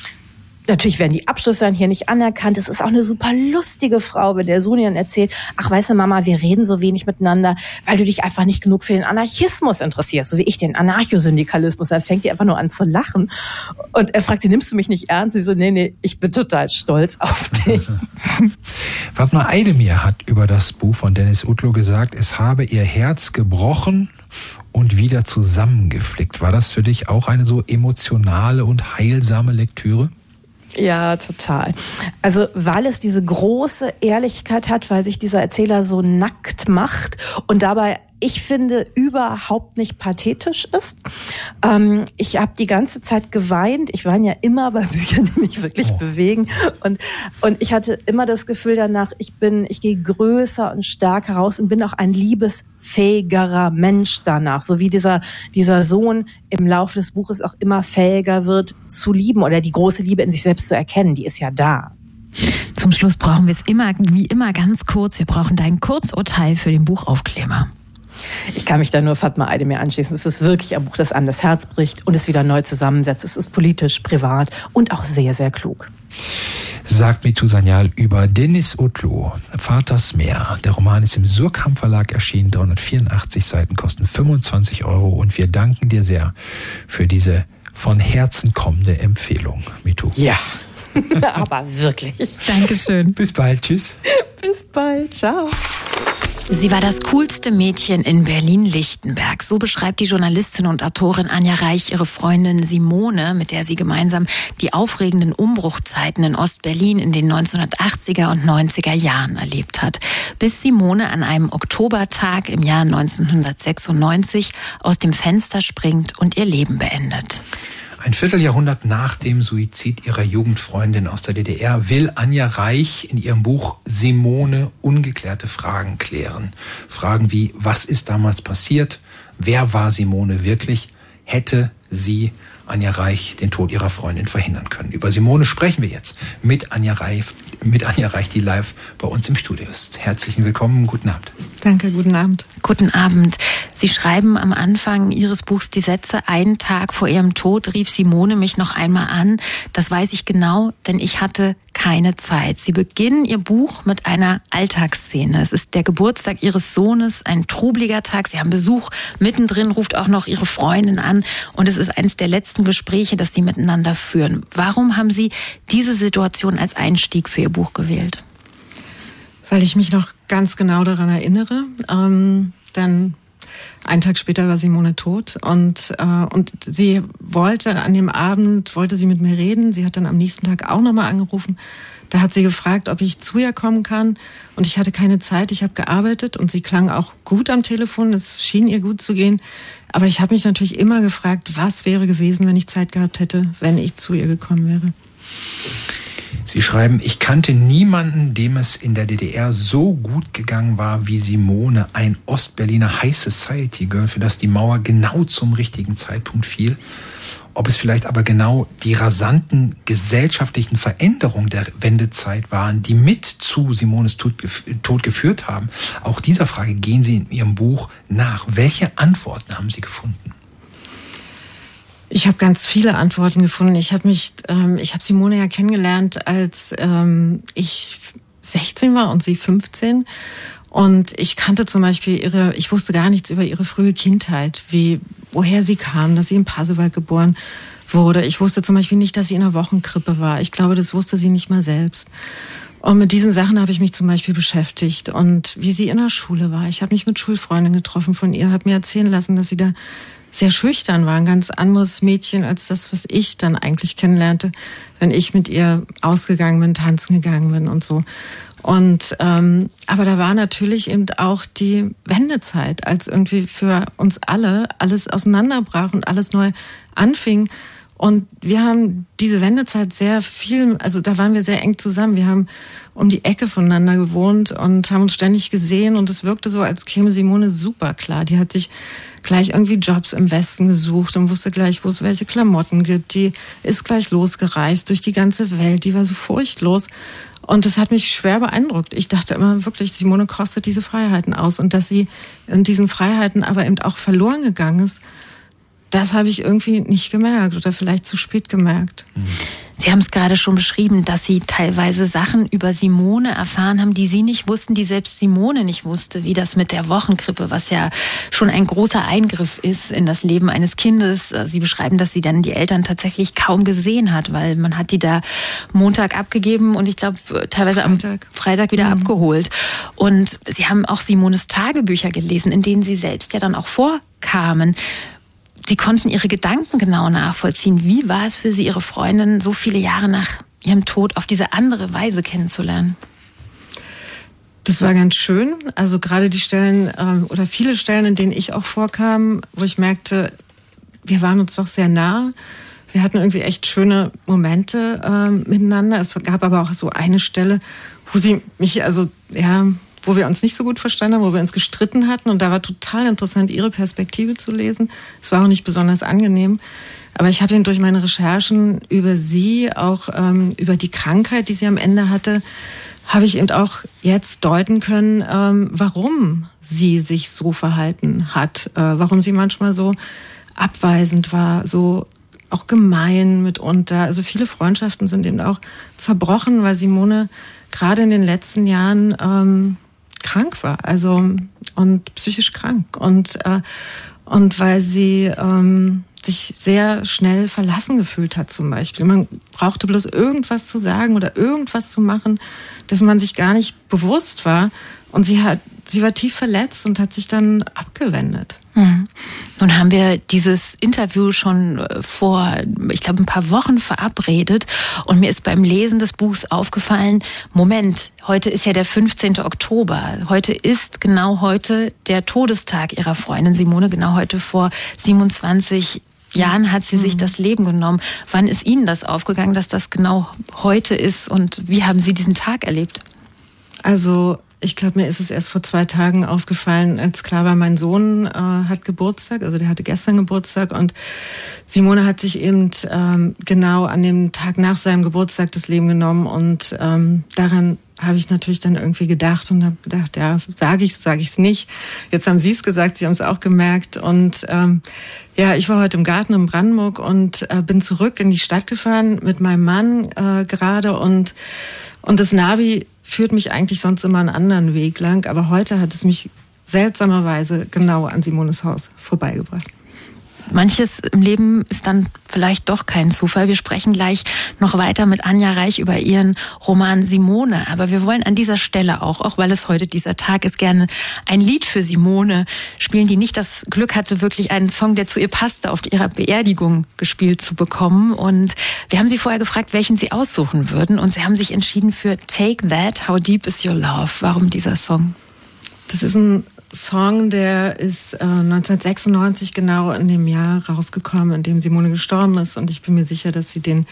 Natürlich werden die Abschlüsse dann hier nicht anerkannt. Es ist auch eine super lustige Frau, wenn der Sohn dann erzählt, ach weißt du Mama, wir reden so wenig miteinander, weil du dich einfach nicht genug für den Anarchismus interessierst, so wie ich den Anarchosyndikalismus. Dann fängt die einfach nur an zu lachen. Und er fragt sie, nimmst du mich nicht ernst? Sie so, nee, nee, ich bin total stolz auf dich. Fatma Eidemir hat über das Buch von Dennis Utlo gesagt, es habe ihr Herz gebrochen und wieder zusammengeflickt. War das für dich auch eine so emotionale und heilsame Lektüre? Ja, total. Also weil es diese große Ehrlichkeit hat, weil sich dieser Erzähler so nackt macht und dabei ich finde, überhaupt nicht pathetisch ist. Ähm, ich habe die ganze Zeit geweint. Ich weine ja immer bei Büchern, die mich wirklich oh. bewegen. Und, und ich hatte immer das Gefühl danach, ich bin, ich gehe größer und stärker raus und bin auch ein liebesfähigerer Mensch danach. So wie dieser, dieser Sohn im Laufe des Buches auch immer fähiger wird zu lieben oder die große Liebe in sich selbst zu erkennen. Die ist ja da. Zum Schluss brauchen wir es immer, wie immer ganz kurz. Wir brauchen dein Kurzurteil für den Buchaufkleber. Ich kann mich da nur Fatma Eidemir anschließen. Es ist wirklich ein Buch, das einem das Herz bricht und es wieder neu zusammensetzt. Es ist politisch, privat und auch sehr, sehr klug. Sagt Mitu Sanyal über Dennis Utlu, Vaters Meer. Der Roman ist im Surkamp Verlag erschienen, 384 Seiten, kosten 25 Euro und wir danken dir sehr für diese von Herzen kommende Empfehlung, Mitu. Ja, aber wirklich. Dankeschön. Bis bald, tschüss. Bis bald, ciao. Sie war das coolste Mädchen in Berlin-Lichtenberg. So beschreibt die Journalistin und Autorin Anja Reich ihre Freundin Simone, mit der sie gemeinsam die aufregenden Umbruchzeiten in Ostberlin in den 1980er und 90er Jahren erlebt hat. Bis Simone an einem Oktobertag im Jahr 1996 aus dem Fenster springt und ihr Leben beendet. Ein Vierteljahrhundert nach dem Suizid ihrer Jugendfreundin aus der DDR will Anja Reich in ihrem Buch Simone ungeklärte Fragen klären. Fragen wie, was ist damals passiert? Wer war Simone wirklich? Hätte sie Anja Reich den Tod ihrer Freundin verhindern können. Über Simone sprechen wir jetzt mit Anja Reich, mit Anja Reich, die live bei uns im Studio ist. Herzlichen Willkommen, guten Abend. Danke, guten Abend. Guten Abend. Sie schreiben am Anfang Ihres Buchs die Sätze, einen Tag vor ihrem Tod rief Simone mich noch einmal an. Das weiß ich genau, denn ich hatte keine Zeit. Sie beginnen Ihr Buch mit einer Alltagsszene. Es ist der Geburtstag Ihres Sohnes, ein trubliger Tag. Sie haben Besuch. Mittendrin ruft auch noch Ihre Freundin an. Und es ist eines der letzten Gespräche, das Sie miteinander führen. Warum haben Sie diese Situation als Einstieg für Ihr Buch gewählt? Weil ich mich noch ganz genau daran erinnere. Ähm, dann einen Tag später war Simone tot und, äh, und sie wollte an dem Abend, wollte sie mit mir reden. Sie hat dann am nächsten Tag auch nochmal angerufen. Da hat sie gefragt, ob ich zu ihr kommen kann. Und ich hatte keine Zeit, ich habe gearbeitet und sie klang auch gut am Telefon. Es schien ihr gut zu gehen. Aber ich habe mich natürlich immer gefragt, was wäre gewesen, wenn ich Zeit gehabt hätte, wenn ich zu ihr gekommen wäre. Sie schreiben, ich kannte niemanden, dem es in der DDR so gut gegangen war wie Simone, ein Ostberliner High Society Girl, für das die Mauer genau zum richtigen Zeitpunkt fiel. Ob es vielleicht aber genau die rasanten gesellschaftlichen Veränderungen der Wendezeit waren, die mit zu Simones Tod geführt haben, auch dieser Frage gehen Sie in Ihrem Buch nach. Welche Antworten haben Sie gefunden? Ich habe ganz viele Antworten gefunden. Ich habe mich, ähm, ich habe Simone ja kennengelernt, als ähm, ich 16 war und sie 15. Und ich kannte zum Beispiel ihre, ich wusste gar nichts über ihre frühe Kindheit, wie, woher sie kam, dass sie in Pasewalk geboren wurde. Ich wusste zum Beispiel nicht, dass sie in einer Wochenkrippe war. Ich glaube, das wusste sie nicht mal selbst. Und mit diesen Sachen habe ich mich zum Beispiel beschäftigt und wie sie in der Schule war. Ich habe mich mit Schulfreundinnen getroffen von ihr, habe mir erzählen lassen, dass sie da sehr schüchtern war, ein ganz anderes Mädchen als das, was ich dann eigentlich kennenlernte, wenn ich mit ihr ausgegangen bin, tanzen gegangen bin und so. Und ähm, aber da war natürlich eben auch die Wendezeit, als irgendwie für uns alle alles auseinanderbrach und alles neu anfing. Und wir haben diese Wendezeit sehr viel, also da waren wir sehr eng zusammen. Wir haben um die Ecke voneinander gewohnt und haben uns ständig gesehen und es wirkte so, als käme Simone super klar. Die hat sich gleich irgendwie Jobs im Westen gesucht und wusste gleich, wo es welche Klamotten gibt. Die ist gleich losgereist durch die ganze Welt. Die war so furchtlos. Und das hat mich schwer beeindruckt. Ich dachte immer wirklich, Simone kostet diese Freiheiten aus und dass sie in diesen Freiheiten aber eben auch verloren gegangen ist das habe ich irgendwie nicht gemerkt oder vielleicht zu spät gemerkt. Sie haben es gerade schon beschrieben, dass Sie teilweise Sachen über Simone erfahren haben, die Sie nicht wussten, die selbst Simone nicht wusste, wie das mit der Wochenkrippe, was ja schon ein großer Eingriff ist in das Leben eines Kindes. Sie beschreiben, dass sie dann die Eltern tatsächlich kaum gesehen hat, weil man hat die da Montag abgegeben und ich glaube teilweise Freitag. am Freitag wieder mhm. abgeholt. Und Sie haben auch Simones Tagebücher gelesen, in denen Sie selbst ja dann auch vorkamen. Sie konnten Ihre Gedanken genau nachvollziehen. Wie war es für Sie, Ihre Freundin so viele Jahre nach ihrem Tod auf diese andere Weise kennenzulernen? Das war ganz schön. Also gerade die Stellen ähm, oder viele Stellen, in denen ich auch vorkam, wo ich merkte, wir waren uns doch sehr nah. Wir hatten irgendwie echt schöne Momente ähm, miteinander. Es gab aber auch so eine Stelle, wo sie mich also ja wo wir uns nicht so gut verstanden haben, wo wir uns gestritten hatten. Und da war total interessant, ihre Perspektive zu lesen. Es war auch nicht besonders angenehm. Aber ich habe ihn durch meine Recherchen über sie, auch ähm, über die Krankheit, die sie am Ende hatte, habe ich eben auch jetzt deuten können, ähm, warum sie sich so verhalten hat, äh, warum sie manchmal so abweisend war, so auch gemein mitunter. Also viele Freundschaften sind eben auch zerbrochen, weil Simone gerade in den letzten Jahren ähm, krank war, also und psychisch krank und äh, und weil sie ähm, sich sehr schnell verlassen gefühlt hat zum Beispiel. Man brauchte bloß irgendwas zu sagen oder irgendwas zu machen, dass man sich gar nicht bewusst war. Und sie hat, sie war tief verletzt und hat sich dann abgewendet. Mhm. Nun haben wir dieses Interview schon äh, vor, ich glaube, ein paar Wochen verabredet und mir ist beim Lesen des Buchs aufgefallen, Moment, heute ist ja der 15. Oktober. Heute ist genau heute der Todestag ihrer Freundin Simone, genau heute vor 27 Jahren hat sie sich mhm. das Leben genommen. Wann ist Ihnen das aufgegangen, dass das genau heute ist und wie haben Sie diesen Tag erlebt? Also ich glaube, mir ist es erst vor zwei Tagen aufgefallen, als klar war, mein Sohn äh, hat Geburtstag, also der hatte gestern Geburtstag und Simone hat sich eben ähm, genau an dem Tag nach seinem Geburtstag das Leben genommen und ähm, daran habe ich natürlich dann irgendwie gedacht und habe gedacht, ja, sage ich es, sage ich es nicht. Jetzt haben Sie es gesagt, Sie haben es auch gemerkt und ähm, ja, ich war heute im Garten in Brandenburg und äh, bin zurück in die Stadt gefahren mit meinem Mann äh, gerade und und das Navi führt mich eigentlich sonst immer einen anderen Weg lang, aber heute hat es mich seltsamerweise genau an Simones Haus vorbeigebracht. Manches im Leben ist dann vielleicht doch kein Zufall. Wir sprechen gleich noch weiter mit Anja Reich über ihren Roman Simone. Aber wir wollen an dieser Stelle auch, auch weil es heute dieser Tag ist, gerne ein Lied für Simone spielen, die nicht das Glück hatte, wirklich einen Song, der zu ihr passte, auf ihrer Beerdigung gespielt zu bekommen. Und wir haben sie vorher gefragt, welchen sie aussuchen würden. Und sie haben sich entschieden für Take That, How Deep Is Your Love. Warum dieser Song? Das ist ein Song, der ist äh, 1996 genau in dem Jahr rausgekommen, in dem Simone gestorben ist. Und ich bin mir sicher, dass sie den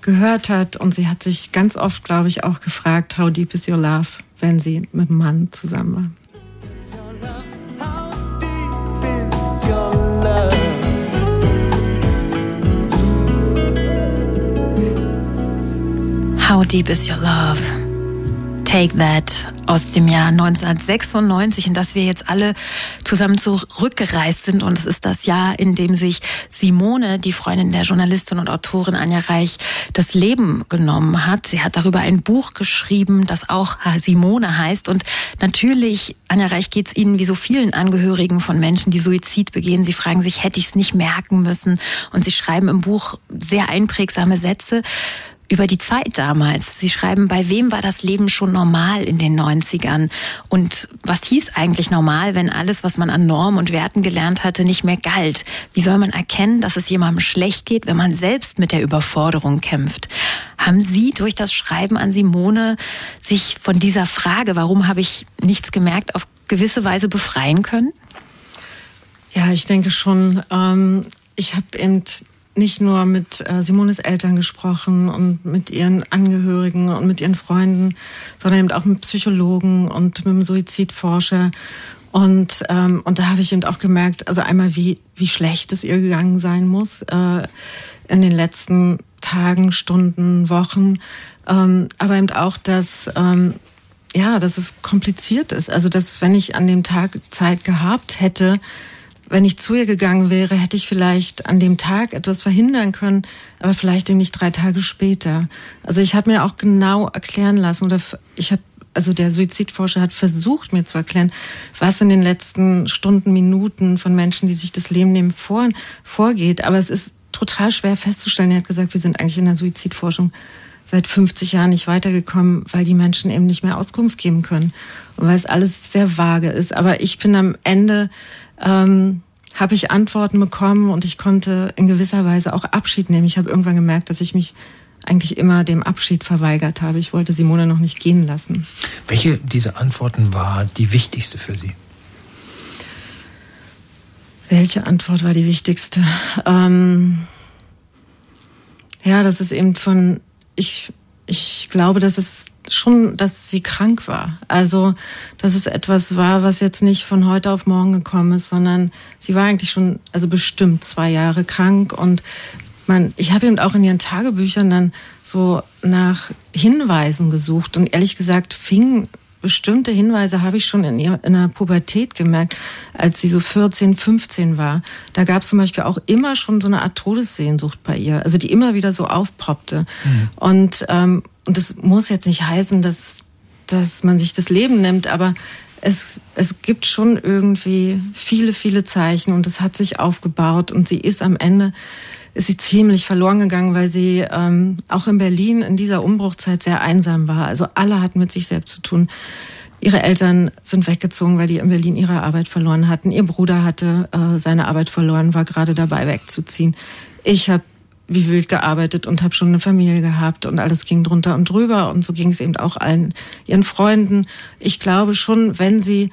gehört hat. Und sie hat sich ganz oft, glaube ich, auch gefragt, how deep is your love, wenn sie mit einem Mann zusammen war. How deep is your love? Take That aus dem Jahr 1996, in das wir jetzt alle zusammen zurückgereist sind. Und es ist das Jahr, in dem sich Simone, die Freundin der Journalistin und Autorin Anja Reich, das Leben genommen hat. Sie hat darüber ein Buch geschrieben, das auch Simone heißt. Und natürlich, Anja Reich, geht es Ihnen wie so vielen Angehörigen von Menschen, die Suizid begehen. Sie fragen sich, hätte ich es nicht merken müssen? Und Sie schreiben im Buch sehr einprägsame Sätze über die Zeit damals. Sie schreiben, bei wem war das Leben schon normal in den 90ern? Und was hieß eigentlich normal, wenn alles, was man an Normen und Werten gelernt hatte, nicht mehr galt? Wie soll man erkennen, dass es jemandem schlecht geht, wenn man selbst mit der Überforderung kämpft? Haben Sie durch das Schreiben an Simone sich von dieser Frage, warum habe ich nichts gemerkt, auf gewisse Weise befreien können? Ja, ich denke schon. Ähm, ich habe eben nicht nur mit äh, Simones Eltern gesprochen und mit ihren Angehörigen und mit ihren Freunden, sondern eben auch mit Psychologen und mit einem Suizidforscher. Und, ähm, und da habe ich eben auch gemerkt, also einmal, wie, wie schlecht es ihr gegangen sein muss äh, in den letzten Tagen, Stunden, Wochen. Ähm, aber eben auch, dass, ähm, ja, dass es kompliziert ist. Also, dass wenn ich an dem Tag Zeit gehabt hätte, wenn ich zu ihr gegangen wäre, hätte ich vielleicht an dem Tag etwas verhindern können, aber vielleicht eben nicht drei Tage später. Also ich habe mir auch genau erklären lassen oder ich habe also der Suizidforscher hat versucht, mir zu erklären, was in den letzten Stunden, Minuten von Menschen, die sich das Leben nehmen, vor, vorgeht. Aber es ist total schwer festzustellen. Er hat gesagt, wir sind eigentlich in der Suizidforschung seit 50 Jahren nicht weitergekommen, weil die Menschen eben nicht mehr Auskunft geben können und weil es alles sehr vage ist. Aber ich bin am Ende ähm, habe ich Antworten bekommen und ich konnte in gewisser Weise auch Abschied nehmen. Ich habe irgendwann gemerkt, dass ich mich eigentlich immer dem Abschied verweigert habe. Ich wollte Simone noch nicht gehen lassen. Welche dieser Antworten war die wichtigste für Sie? Welche Antwort war die wichtigste? Ähm ja, das ist eben von, ich, ich glaube, dass es schon, dass sie krank war. Also, dass es etwas war, was jetzt nicht von heute auf morgen gekommen ist, sondern sie war eigentlich schon, also bestimmt zwei Jahre krank und man, ich habe eben auch in ihren Tagebüchern dann so nach Hinweisen gesucht und ehrlich gesagt fing bestimmte Hinweise habe ich schon in, ihr, in der Pubertät gemerkt, als sie so 14, 15 war. Da gab es zum Beispiel auch immer schon so eine Art Todessehnsucht bei ihr, also die immer wieder so aufpoppte. Mhm. Und, ähm, und das muss jetzt nicht heißen, dass, dass man sich das Leben nimmt, aber es, es gibt schon irgendwie viele, viele Zeichen und es hat sich aufgebaut und sie ist am Ende ist sie ziemlich verloren gegangen, weil sie ähm, auch in Berlin in dieser Umbruchzeit sehr einsam war. Also alle hatten mit sich selbst zu tun. Ihre Eltern sind weggezogen, weil die in Berlin ihre Arbeit verloren hatten. Ihr Bruder hatte äh, seine Arbeit verloren, war gerade dabei wegzuziehen. Ich habe wie wild gearbeitet und habe schon eine Familie gehabt und alles ging drunter und drüber und so ging es eben auch allen ihren Freunden. Ich glaube schon, wenn sie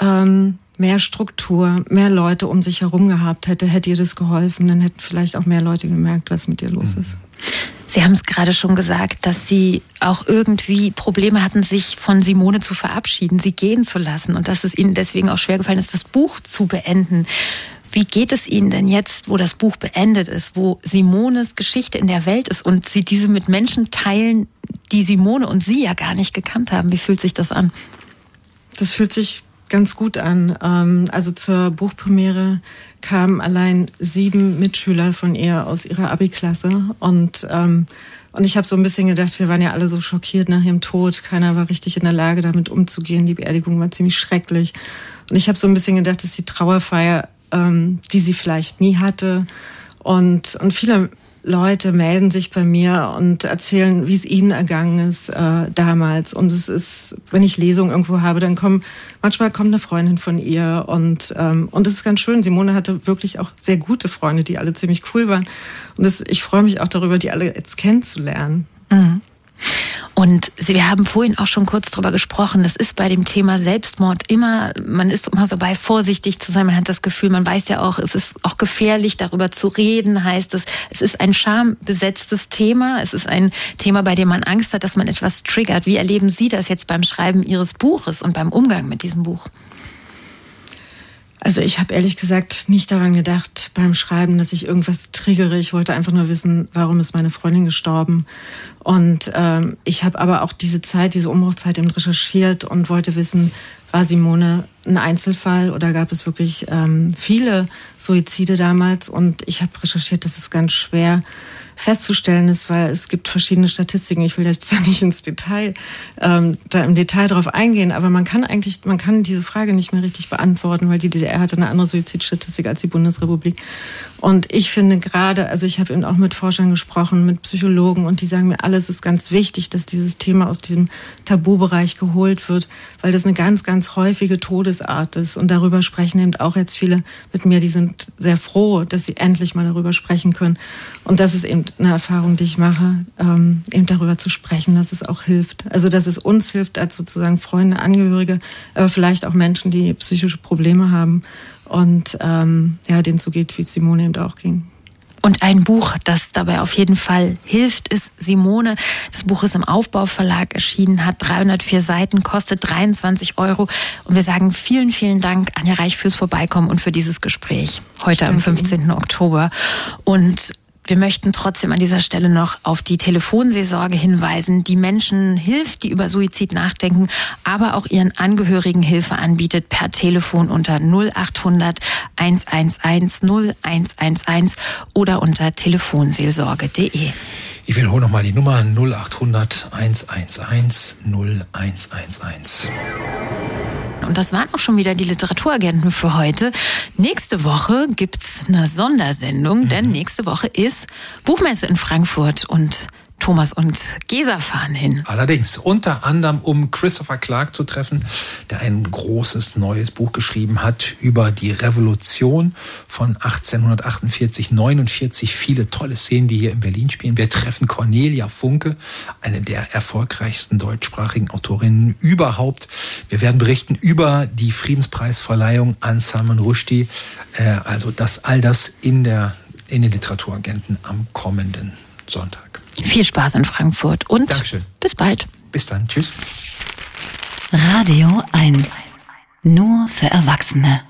ähm, mehr Struktur, mehr Leute um sich herum gehabt hätte, hätte ihr das geholfen. Dann hätten vielleicht auch mehr Leute gemerkt, was mit ihr los ist. Sie haben es gerade schon gesagt, dass Sie auch irgendwie Probleme hatten, sich von Simone zu verabschieden, sie gehen zu lassen und dass es Ihnen deswegen auch schwer gefallen ist, das Buch zu beenden. Wie geht es Ihnen denn jetzt, wo das Buch beendet ist, wo Simones Geschichte in der Welt ist und Sie diese mit Menschen teilen, die Simone und Sie ja gar nicht gekannt haben? Wie fühlt sich das an? Das fühlt sich ganz gut an. Ähm, also zur Buchpremiere kamen allein sieben Mitschüler von ihr aus ihrer Abi-Klasse und ähm, und ich habe so ein bisschen gedacht, wir waren ja alle so schockiert nach ihrem Tod. Keiner war richtig in der Lage, damit umzugehen. Die Beerdigung war ziemlich schrecklich. Und ich habe so ein bisschen gedacht, dass die Trauerfeier, ähm, die sie vielleicht nie hatte, und, und viele Leute melden sich bei mir und erzählen, wie es ihnen ergangen ist äh, damals. Und es ist, wenn ich Lesungen irgendwo habe, dann kommen, manchmal kommt eine Freundin von ihr und ähm, und es ist ganz schön. Simone hatte wirklich auch sehr gute Freunde, die alle ziemlich cool waren. Und das, ich freue mich auch darüber, die alle jetzt kennenzulernen. Mhm. Und wir haben vorhin auch schon kurz drüber gesprochen. Das ist bei dem Thema Selbstmord immer, man ist immer so bei vorsichtig zu sein. Man hat das Gefühl, man weiß ja auch, es ist auch gefährlich, darüber zu reden, heißt es. Es ist ein schambesetztes Thema. Es ist ein Thema, bei dem man Angst hat, dass man etwas triggert. Wie erleben Sie das jetzt beim Schreiben Ihres Buches und beim Umgang mit diesem Buch? Also ich habe ehrlich gesagt nicht daran gedacht beim Schreiben, dass ich irgendwas triggere. Ich wollte einfach nur wissen, warum ist meine Freundin gestorben. Und ähm, ich habe aber auch diese Zeit, diese Umbruchzeit eben recherchiert und wollte wissen, war Simone ein Einzelfall oder gab es wirklich ähm, viele Suizide damals? Und ich habe recherchiert, das ist ganz schwer festzustellen ist, weil es gibt verschiedene Statistiken. Ich will jetzt da nicht ins Detail, ähm, da im Detail drauf eingehen, aber man kann eigentlich, man kann diese Frage nicht mehr richtig beantworten, weil die DDR hatte eine andere Suizidstatistik als die Bundesrepublik. Und ich finde gerade, also ich habe eben auch mit Forschern gesprochen, mit Psychologen und die sagen mir, alles ist ganz wichtig, dass dieses Thema aus diesem Tabubereich geholt wird, weil das eine ganz, ganz häufige Todesart ist. Und darüber sprechen eben auch jetzt viele mit mir, die sind sehr froh, dass sie endlich mal darüber sprechen können. Und das ist eben eine Erfahrung, die ich mache, ähm, eben darüber zu sprechen, dass es auch hilft. Also dass es uns hilft als sozusagen Freunde, Angehörige, aber vielleicht auch Menschen, die psychische Probleme haben und ähm, ja, denen so geht, wie es Simone eben auch ging. Und ein Buch, das dabei auf jeden Fall hilft, ist Simone. Das Buch ist im Aufbauverlag erschienen, hat 304 Seiten, kostet 23 Euro. Und wir sagen vielen, vielen Dank, Anja Reich, fürs Vorbeikommen und für dieses Gespräch heute am 15. Ihnen. Oktober. Und wir möchten trotzdem an dieser Stelle noch auf die Telefonseelsorge hinweisen, die Menschen hilft, die über Suizid nachdenken, aber auch ihren Angehörigen Hilfe anbietet per Telefon unter 0800 111 0111 oder unter telefonseelsorge.de. Ich wiederhole nochmal die Nummer 0800 111 0111. Und das waren auch schon wieder die Literaturagenten für heute. Nächste Woche gibt's eine Sondersendung, mhm. denn nächste Woche ist Buchmesse in Frankfurt und Thomas und Gesa fahren hin. Allerdings, unter anderem, um Christopher Clark zu treffen, der ein großes neues Buch geschrieben hat über die Revolution von 1848, 49. Viele tolle Szenen, die hier in Berlin spielen. Wir treffen Cornelia Funke, eine der erfolgreichsten deutschsprachigen Autorinnen überhaupt. Wir werden berichten über die Friedenspreisverleihung an Salman Rushdie. Äh, also das all das in der in den Literaturagenten am kommenden Sonntag. Viel Spaß in Frankfurt und Dankeschön. bis bald. Bis dann. Tschüss. Radio 1. Nur für Erwachsene.